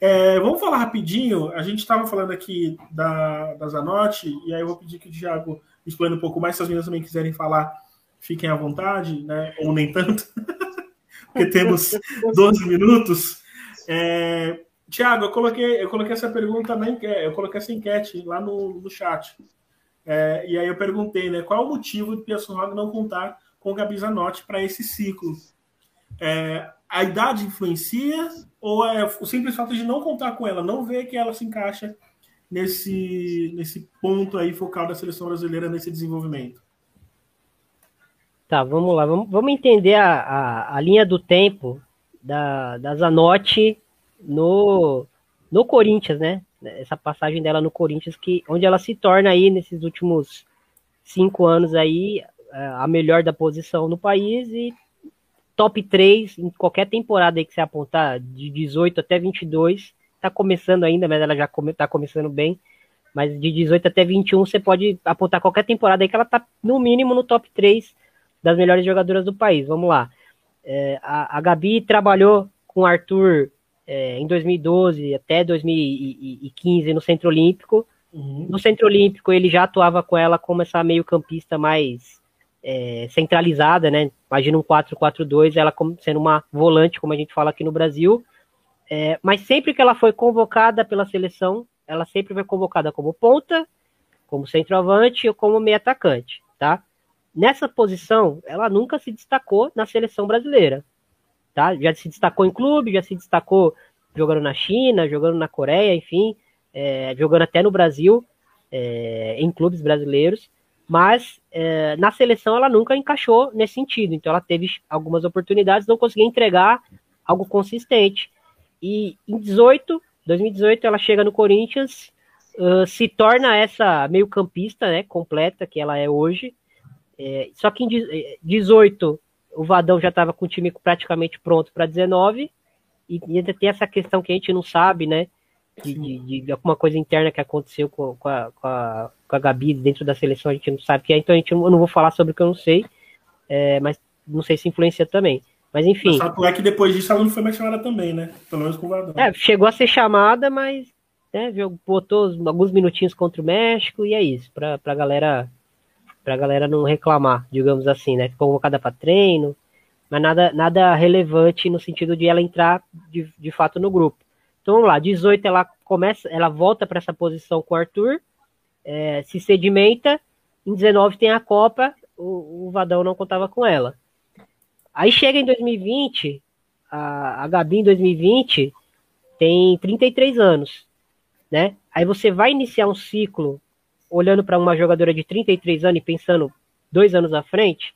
É, vamos falar rapidinho. A gente estava falando aqui da, da Zanotti, e aí eu vou pedir que o Thiago explane um pouco mais, se as meninas também quiserem falar fiquem à vontade, né? ou nem tanto, porque temos 12 minutos. É, Tiago, eu coloquei, eu coloquei essa pergunta na enquete, eu coloquei essa enquete lá no, no chat. É, e aí eu perguntei, né, qual o motivo de Pia não contar com Gabi Zanotti para esse ciclo? É, a idade influencia ou é o simples fato de não contar com ela, não ver que ela se encaixa nesse, nesse ponto aí focal da seleção brasileira nesse desenvolvimento? Tá, vamos lá. Vamos, vamos entender a, a, a, linha do tempo da, da Zanotti no, no Corinthians, né? Essa passagem dela no Corinthians, que, onde ela se torna aí, nesses últimos cinco anos aí, a melhor da posição no país e top 3 em qualquer temporada aí que você apontar, de 18 até 22, tá começando ainda, mas ela já come, tá começando bem, mas de 18 até 21 você pode apontar qualquer temporada aí que ela tá no mínimo no top 3 das melhores jogadoras do país. Vamos lá. É, a, a, Gabi trabalhou com o Arthur é, em 2012 até 2015 no Centro Olímpico. Uhum. No Centro Olímpico, ele já atuava com ela como essa meio-campista mais é, centralizada, né? Imagina um 4-4-2, ela como, sendo uma volante, como a gente fala aqui no Brasil. É, mas sempre que ela foi convocada pela seleção, ela sempre foi convocada como ponta, como centroavante ou como meio atacante, tá? Nessa posição, ela nunca se destacou na seleção brasileira. Tá? Já se destacou em clube, já se destacou jogando na China, jogando na Coreia, enfim, é, jogando até no Brasil, é, em clubes brasileiros, mas é, na seleção ela nunca encaixou nesse sentido. Então ela teve algumas oportunidades, não conseguia entregar algo consistente. E em 18, 2018, ela chega no Corinthians, uh, se torna essa meio-campista né, completa que ela é hoje, é, só que em 18, é, o Vadão já estava com o time praticamente pronto para 19, e, e ainda tem essa questão que a gente não sabe, né? De, de, de alguma coisa interna que aconteceu com, com, a, com, a, com a Gabi dentro da seleção, a gente não sabe que é, então a gente eu não vou falar sobre o que eu não sei, é, mas não sei se influencia também. Mas enfim. Mas é que depois disso ela não foi mais chamada também, né? Pelo menos com o Vadão. É, chegou a ser chamada, mas né, botou alguns minutinhos contra o México e é isso, para a galera pra galera não reclamar, digamos assim, né? Convocada para treino, mas nada, nada relevante no sentido de ela entrar de, de fato no grupo. Então vamos lá, 18 ela começa, ela volta para essa posição com o Arthur, é, se sedimenta, em 19 tem a Copa, o, o Vadão não contava com ela. Aí chega em 2020, a, a Gabi em 2020 tem 33 anos, né? Aí você vai iniciar um ciclo olhando para uma jogadora de 33 anos e pensando dois anos à frente,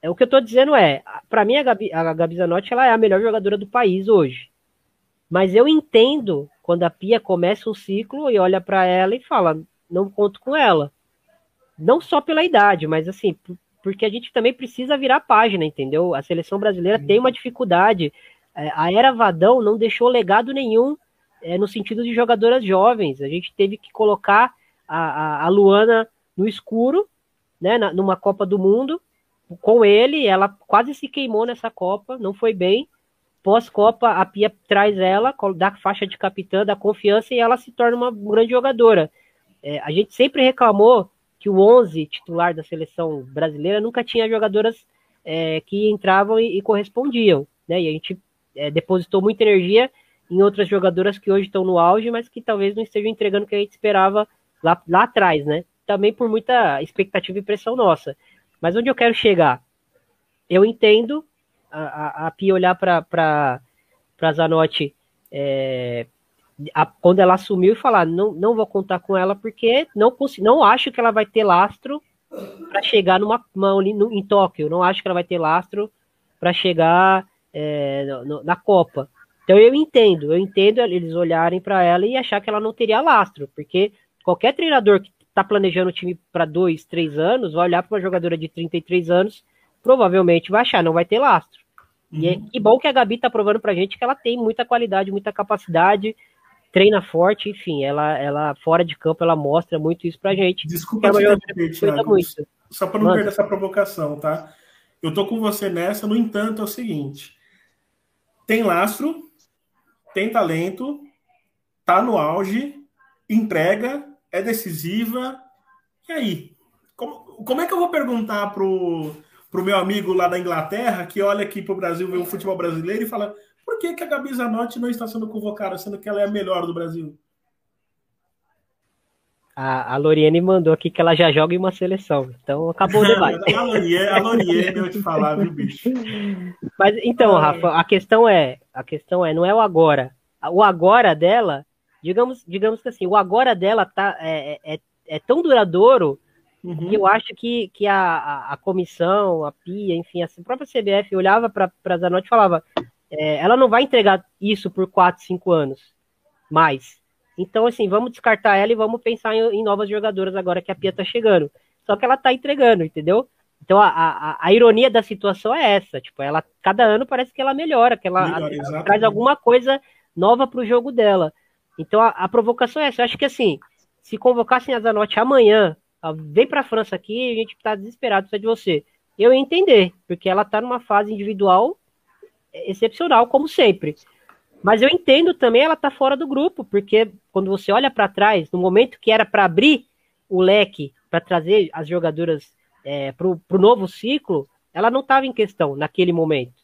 é o que eu estou dizendo é, para mim a Gabi, a Gabi Zanotti ela é a melhor jogadora do país hoje. Mas eu entendo quando a Pia começa um ciclo e olha para ela e fala, não conto com ela. Não só pela idade, mas assim, porque a gente também precisa virar página, entendeu? A seleção brasileira tem uma dificuldade. É, a era Vadão não deixou legado nenhum é, no sentido de jogadoras jovens. A gente teve que colocar a, a, a Luana no escuro, né, na, numa Copa do Mundo, com ele, ela quase se queimou nessa Copa, não foi bem. Pós-Copa, a Pia traz ela, dá faixa de capitã, dá confiança e ela se torna uma grande jogadora. É, a gente sempre reclamou que o 11 titular da seleção brasileira nunca tinha jogadoras é, que entravam e, e, correspondiam, né? E a gente é, depositou muita energia em outras jogadoras que hoje estão no auge, mas que talvez não estejam entregando o que a gente esperava lá, lá atrás, né? Também por muita expectativa e pressão nossa. Mas onde eu quero chegar? Eu entendo a, a, Pia olhar para Zanotti é, a, quando ela assumiu e falar: não, não vou contar com ela porque não, não acho que ela vai ter lastro para chegar numa, uma, em Tóquio. Não acho que ela vai ter lastro para chegar é, no, na Copa. Então eu entendo, eu entendo eles olharem para ela e achar que ela não teria lastro, porque qualquer treinador que está planejando o time para dois, três anos, vai olhar para uma jogadora de 33 anos, provavelmente vai achar, não vai ter lastro. E é, que bom que a Gabi está provando para a gente que ela tem muita qualidade, muita capacidade, treina forte, enfim, ela, ela fora de campo, ela mostra muito isso para a gente. Desculpa te interromper, Thiago, só para não Mano. perder essa provocação, tá? Eu tô com você nessa, no entanto, é o seguinte, tem lastro, tem talento, tá no auge, entrega, é decisiva. E aí? Como, como é que eu vou perguntar pro, pro meu amigo lá da Inglaterra, que olha aqui pro Brasil, vê o futebol brasileiro e fala por que, que a Gabi Zanotti não está sendo convocada, sendo que ela é a melhor do Brasil? A, a Loriene mandou aqui que ela já joga em uma seleção. Então acabou o debate. a Loriene, a Loriene eu te falar, viu, bicho? Mas então, Rafa, a questão é, a questão é, não é o agora. O agora dela digamos, digamos que assim, o agora dela tá, é, é, é tão duradouro uhum. que eu acho que, que a, a, a, comissão, a PIA, enfim, a própria CBF olhava para a Zanotti e falava: é, ela não vai entregar isso por 4, 5 anos mais. Então, assim, vamos descartar ela e vamos pensar em, em novas jogadoras agora que a Pia tá chegando. Só que ela tá entregando, entendeu? Então a, a, a, ironia da situação é essa, tipo, ela cada ano parece que ela melhora, que ela, melhora, ela traz alguma coisa nova para o jogo dela. Então a, a, provocação é essa. Eu acho que assim, se convocassem a Zanotti amanhã, vem para a França aqui, a gente está desesperado, precisa de você. Eu ia entender, porque ela está numa fase individual excepcional, como sempre. Mas eu entendo também ela tá fora do grupo, porque quando você olha para trás, no momento que era para abrir o leque para trazer as jogadoras é, para o novo ciclo, ela não estava em questão naquele momento.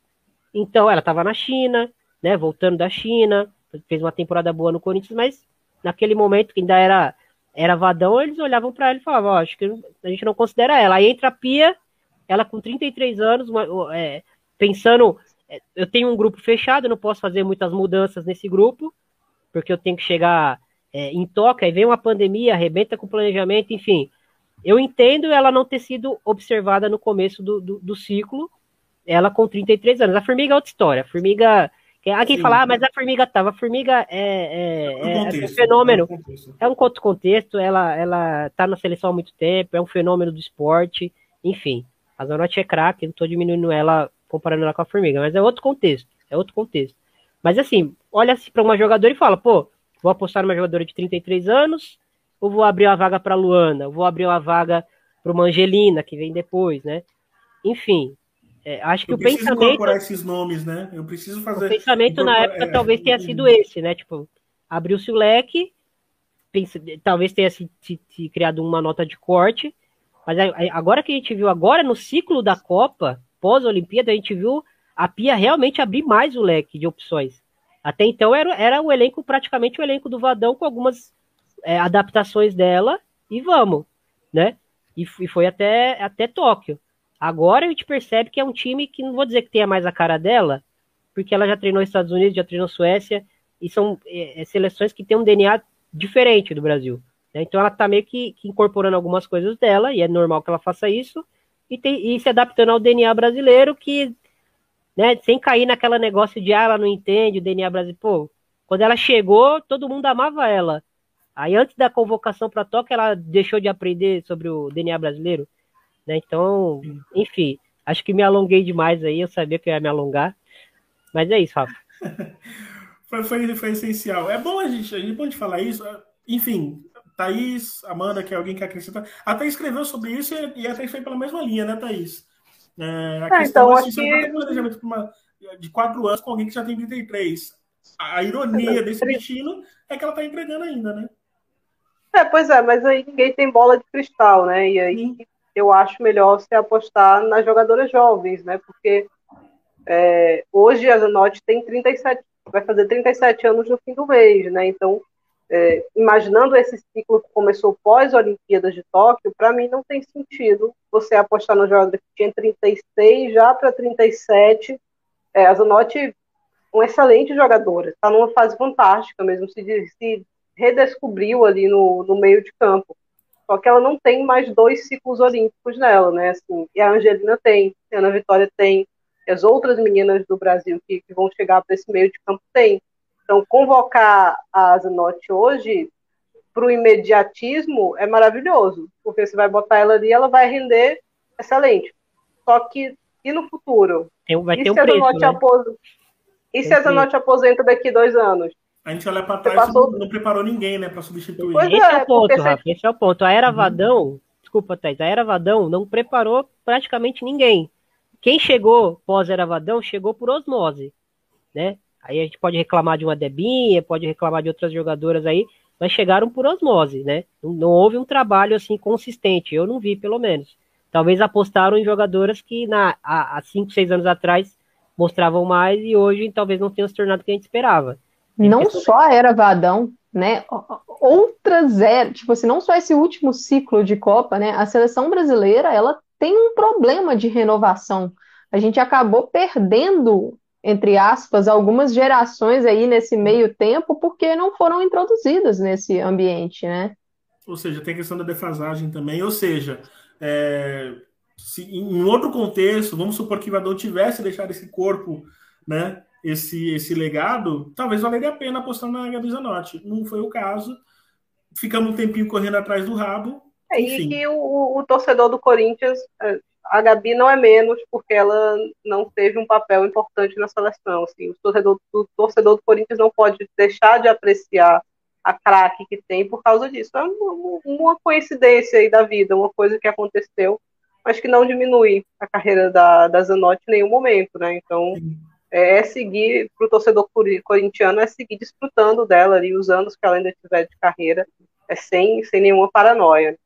Então ela estava na China, né, voltando da China, fez uma temporada boa no Corinthians, mas naquele momento que ainda era era Vadão, eles olhavam para ela e falavam, oh, acho que a gente não considera ela. Aí entra a Pia, ela com 33 anos, é, pensando, é, eu tenho um grupo fechado, não posso fazer muitas mudanças nesse grupo, porque eu tenho que chegar é, em toca, aí vem uma pandemia, arrebenta com o planejamento, enfim. Eu entendo ela não ter sido observada no começo do, do, do ciclo, ela com 33 anos. A Formiga é outra história. A Formiga Há quem fala, ah, mas a formiga tava. A formiga é, é, é, é um fenômeno. É um outro contexto, ela, ela tá na seleção há muito tempo, é um fenômeno do esporte, enfim. A Zanotti é craque, não tô diminuindo ela, comparando ela com a formiga, mas é outro contexto. É outro contexto. Mas assim, olha se para uma jogadora e fala, pô, vou apostar numa jogadora de 33 anos, ou vou abrir uma vaga para Luana, ou vou abrir uma vaga para uma Angelina, que vem depois, né? Enfim, é, acho que eu o pensamento. incorporar esses nomes, né? Eu preciso fazer. O pensamento na época é, talvez tenha sido esse, né? Tipo, abriu-se o leque, pensa, talvez tenha se, se, se, criado uma nota de corte, mas agora que a gente viu, agora no ciclo da Copa, pós-Olimpíada, a gente viu a Pia realmente abrir mais o leque de opções. Até então era, era o elenco, praticamente o elenco do Vadão, com algumas é, adaptações dela, e vamos, né? E, e foi até, até Tóquio. Agora a gente percebe que é um time que não vou dizer que tenha mais a cara dela, porque ela já treinou Estados Unidos, já treinou Suécia, e são é, é seleções que têm um DNA diferente do Brasil. Né? Então ela está meio que, que, incorporando algumas coisas dela, e é normal que ela faça isso, e, tem, e se adaptando ao DNA brasileiro, que, né, sem cair naquela negócio de, ah, ela não entende o DNA brasileiro. Pô, quando ela chegou, todo mundo amava ela. Aí antes da convocação para Tóquio, ela deixou de aprender sobre o DNA brasileiro. Né? Então, enfim, acho que me alonguei demais aí, eu sabia que eu ia me alongar. Mas é isso, Rafa. foi, foi, foi, essencial. É bom a gente, a gente pode falar isso. Enfim, Thaís, Amanda, que é alguém que acrescenta. Até escreveu sobre isso e, e até foi pela mesma linha, né, Thaís? É, a é, questão então, assim, que... planejamento uma, de quatro anos com alguém que já tem 33. A ironia desse destino é que ela está entregando ainda, né? É, pois é, mas aí ninguém tem bola de cristal, né? E aí Sim. Eu acho melhor você apostar nas jogadoras jovens, né? Porque é, hoje a Zanotti tem 37, vai fazer 37 anos no fim do mês, né? Então, é, imaginando esse ciclo que começou pós-Olimpíadas de Tóquio, para mim não tem sentido você apostar no jogador que tinha 36 já para 37. É, a Zanotti, uma excelente jogadora, está numa fase fantástica mesmo, se, se redescobriu ali no, no meio de campo. Só que ela não tem mais dois ciclos olímpicos nela, né? Assim, e a Angelina tem, a Ana Vitória tem, as outras meninas do Brasil que, que vão chegar para esse meio de campo tem. Então, convocar a Zanotti hoje para o imediatismo é maravilhoso, porque você vai botar ela ali, ela vai render excelente. Só que e no futuro? vai e ter um preço, né? apos... E se a Zanotti aposenta daqui dois anos? A gente olha para trás passou... não preparou ninguém, né, para substituir. Pois esse é, é o ponto, você... Rafa, esse é o ponto. A Era uhum. Vadão, uhum. desculpa, Thais, a Era Vadão não preparou praticamente ninguém. Quem chegou pós Era Vadão chegou por osmose, né? Aí a gente pode reclamar de uma Debinha, pode reclamar de outras jogadoras aí, mas chegaram por osmose, né? Não, não, houve um trabalho assim consistente, eu não vi, pelo menos. Talvez apostaram em jogadoras que na, há 5, 6 anos atrás mostravam mais e hoje talvez não tenham se tornado o que a gente esperava. Não só era Vadão, né? Outras eram, tipo assim, não só esse último ciclo de Copa, né? A seleção brasileira, ela tem um problema de renovação. A gente acabou perdendo entre aspas, algumas gerações aí nesse meio tempo porque não foram introduzidas nesse ambiente, né? Ou seja, tem a questão da defasagem também. Ou seja, é, se em outro contexto, vamos supor que o Vadão tivesse deixado esse corpo, né, esse, esse legado, talvez valeria a pena apostar na Gabi Zanotti. Não foi o caso. Ficamos um tempinho correndo atrás do rabo. É, e que o, o, torcedor do Corinthians é, a Gabi não é menos porque ela não teve um papel importante na seleção. Assim, o torcedor, o torcedor do Corinthians não pode deixar de apreciar a craque que tem por causa disso. É uma, uma, coincidência aí da vida, uma coisa que aconteceu, mas que não diminui a carreira da, da Zanotti em nenhum momento, né? Então, é, é seguir, para o torcedor corintiano, é seguir desfrutando dela ali, os anos que ela ainda tiver de carreira, é sem, sem nenhuma paranoia.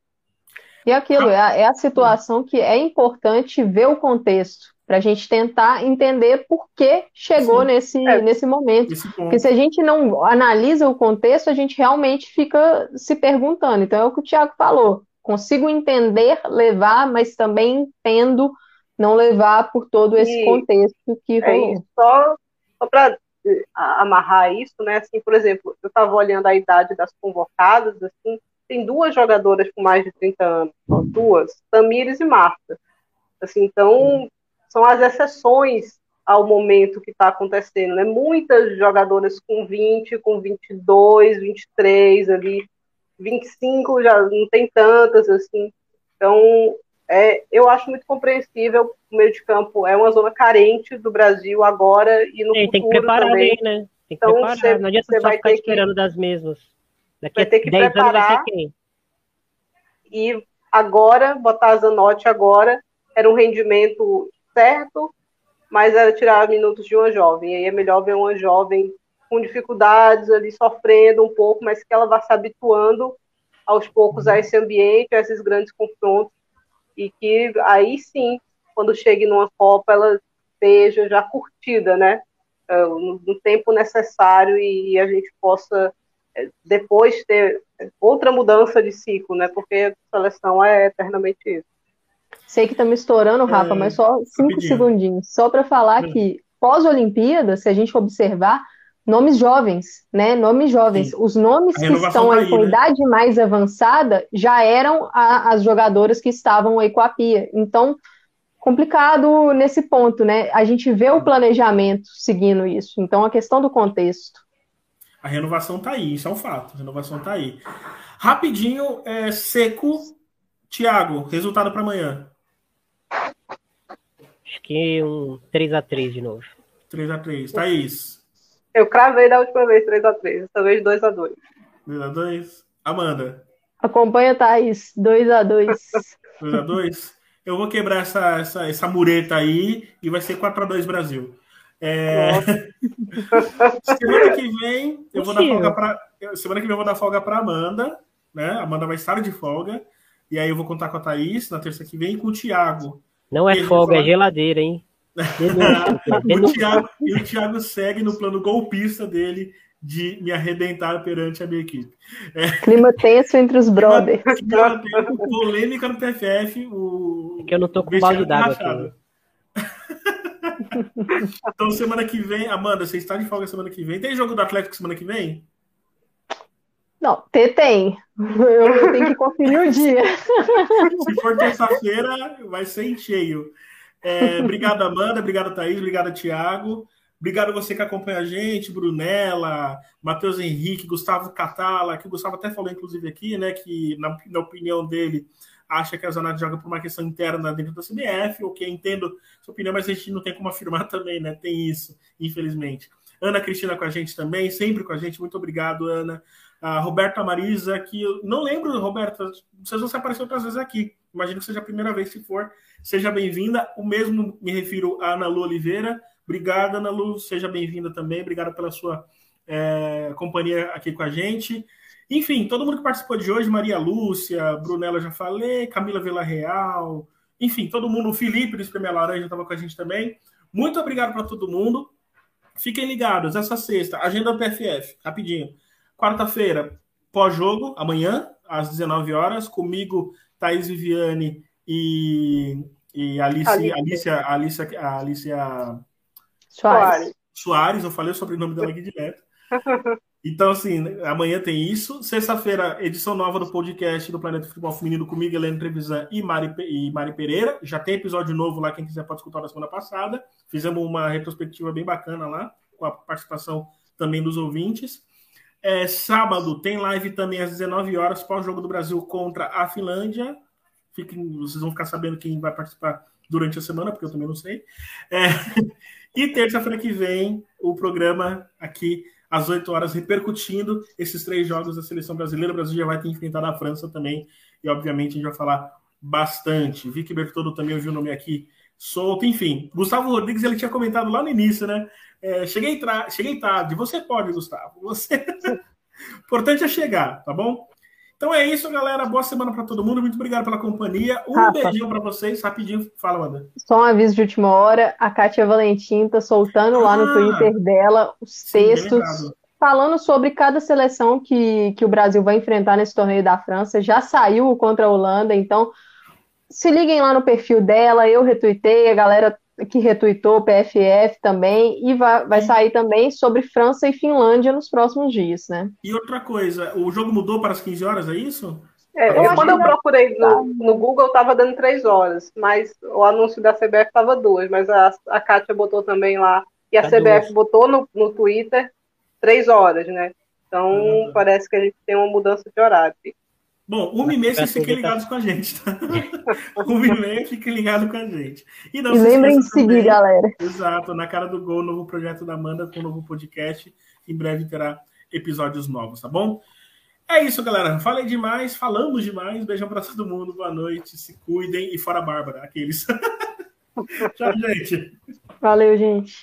E aquilo, é a, é a situação que é importante ver o contexto, para a gente tentar entender por que chegou nesse, é, nesse momento. Porque se a gente não analisa o contexto, a gente realmente fica se perguntando. Então é o que o Tiago falou. Consigo entender, levar, mas também entendo não levar por todo esse e contexto que é rolou. Só, só para eh, amarrar isso, né? Assim, por exemplo, eu estava olhando a idade das convocadas, assim, tem duas jogadoras com mais de 30 anos, duas, Tamires e Marta. Assim, então, são as exceções ao momento que está acontecendo, né? Muitas jogadoras com 20, com 22, 23 ali, 25 já não tem tantas, assim. Então, é, eu acho muito compreensível. O meio de campo é uma zona carente do Brasil agora e no Sim, futuro tem que preparar também. Bem, né? Tem que então, preparar. Você, não adianta só ficar esperando que... das mesmas. Daqui vai ter que preparar. E agora, botar a Zanotti agora, era um rendimento certo, mas era tirar minutos de uma jovem. E aí é melhor ver uma jovem com dificuldades ali, sofrendo um pouco, mas que ela vá se habituando aos poucos a uhum. esse ambiente, a esses grandes confrontos, e que aí sim, quando chegue numa Copa, ela esteja já curtida, né? Ah, no tempo necessário e a gente possa depois ter outra mudança de ciclo, né? Porque a seleção é eternamente isso. Sei que está me estourando, Rafa, é, mas só cinco rapidinho. segundinhos. Só para falar é. que pós-Olimpíada, se a gente observar, nomes jovens, né? Nomes jovens. Sim. Os nomes que estão tá aí, com né? idade mais avançada já eram a, as jogadoras que estavam aí com a pia. Então, complicado nesse ponto, né? A gente vê o planejamento seguindo isso. Então, a questão do contexto. A renovação tá aí, isso é um fato. A renovação tá aí. Rapidinho, é, seco. Tiago, resultado para amanhã. Acho que um 3x3 de novo. 3x3. Thaís? Eu cravei da última vez 3x3, dessa vez 2x2. 2x2. Amanda? Acompanha, Thaís. 2x2. 2x2? Eu vou quebrar essa, essa, essa mureta aí e vai ser 4x2 Brasil. É... semana que vem eu vou dar folga para semana que vem eu vou dar folga para Amanda, né? A Amanda vai estar de folga e aí eu vou contar com a Thaís na terça que vem e com o Thiago. Não é folga, falar... é geladeira, hein? O Thiago, e o Thiago segue no plano golpista dele de me arrebentar perante a minha equipe. É. Clima tenso entre os brothers. Clima, clima polêmica no PFF. O, é que eu não tô com balde d'água então, semana que vem, Amanda, você está de folga semana que vem. Tem jogo do Atlético semana que vem? Não, ter tem. Eu tenho que conferir o dia. Se for terça-feira, vai ser em cheio. É, obrigado, Amanda. Obrigado, Thaís. Obrigado, Tiago. Obrigado você que acompanha a gente, Brunella, Matheus Henrique, Gustavo Catala, que o Gustavo até falou, inclusive, aqui, né? Que, na, na opinião dele, acha que a Zanardi joga por uma questão interna dentro da CBF, ok, entendo sua opinião, mas a gente não tem como afirmar também, né? Tem isso, infelizmente. Ana Cristina com a gente também, sempre com a gente. Muito obrigado, Ana. A Roberta Marisa, que eu não lembro, Roberta, vocês vão se aparecer outras vezes aqui. Imagino que seja a primeira vez, se for. Seja bem-vinda. O mesmo me refiro a Ana Lu Oliveira. Obrigada, Ana Lu. Seja bem-vinda também. Obrigada pela sua é, companhia aqui com a gente. Enfim, todo mundo que participou de hoje, Maria Lúcia, Brunella já falei, Camila Villarreal, enfim, todo mundo, o Felipe do Espremia Laranja estava com a gente também. Muito obrigado para todo mundo. Fiquem ligados, essa sexta, agenda do PFF, rapidinho. Quarta-feira, pós-jogo, amanhã, às 19 horas, comigo, Thaís Viviane e, e Alice, Alicia, Alicia, Alicia Soares. Soares, eu falei o sobrenome dela aqui direto. Então, assim, amanhã tem isso. Sexta-feira, edição nova do podcast do Planeta Futebol Feminino comigo, Helena Trevisan e Mari, e Mari Pereira. Já tem episódio novo lá, quem quiser pode escutar na semana passada. Fizemos uma retrospectiva bem bacana lá, com a participação também dos ouvintes. É, sábado tem live também às 19 horas, pós-jogo do Brasil contra a Finlândia. Fiquem, vocês vão ficar sabendo quem vai participar durante a semana, porque eu também não sei. É, e terça-feira que vem, o programa aqui às 8 horas, repercutindo esses três jogos da seleção brasileira. O Brasil já vai ter enfrentado a França também, e obviamente a gente vai falar bastante. Vicky Bertoldo também ouviu o nome aqui solto, enfim. Gustavo Rodrigues ele tinha comentado lá no início, né? É, cheguei, cheguei tarde. Você pode, Gustavo. Você. importante é chegar, tá bom? Então é isso, galera. Boa semana para todo mundo. Muito obrigado pela companhia. Um Rafa. beijinho para vocês. Rapidinho. Fala, Wanda. Só um aviso de última hora. A Kátia Valentim tá soltando ah, lá no ah. Twitter dela os sim, textos falando sobre cada seleção que, que o Brasil vai enfrentar nesse torneio da França. Já saiu contra a Holanda, então se liguem lá no perfil dela. Eu retuitei, a galera que retuitou o PFF também, e vai, vai sair também sobre França e Finlândia nos próximos dias, né? E outra coisa, o jogo mudou para as 15 horas, é isso? É, eu quando eu procurei no, no Google, estava dando 3 horas, mas o anúncio da CBF estava 2, mas a, a Kátia botou também lá, e a tá CBF duas. botou no, no Twitter 3 horas, né? Então, uhum. parece que a gente tem uma mudança de horário. Bom, uma e meia vocês fiquem ligados com a gente, tá? uma e meia fiquem ligados com a gente. E, não e lembrem de seguir, galera. Exato, na cara do gol, novo projeto da Amanda com um novo podcast. Em breve terá episódios novos, tá bom? É isso, galera. Falei demais, falamos demais. Beijão pra todo mundo, boa noite, se cuidem e fora Bárbara, aqueles. Tchau, gente. Valeu, gente.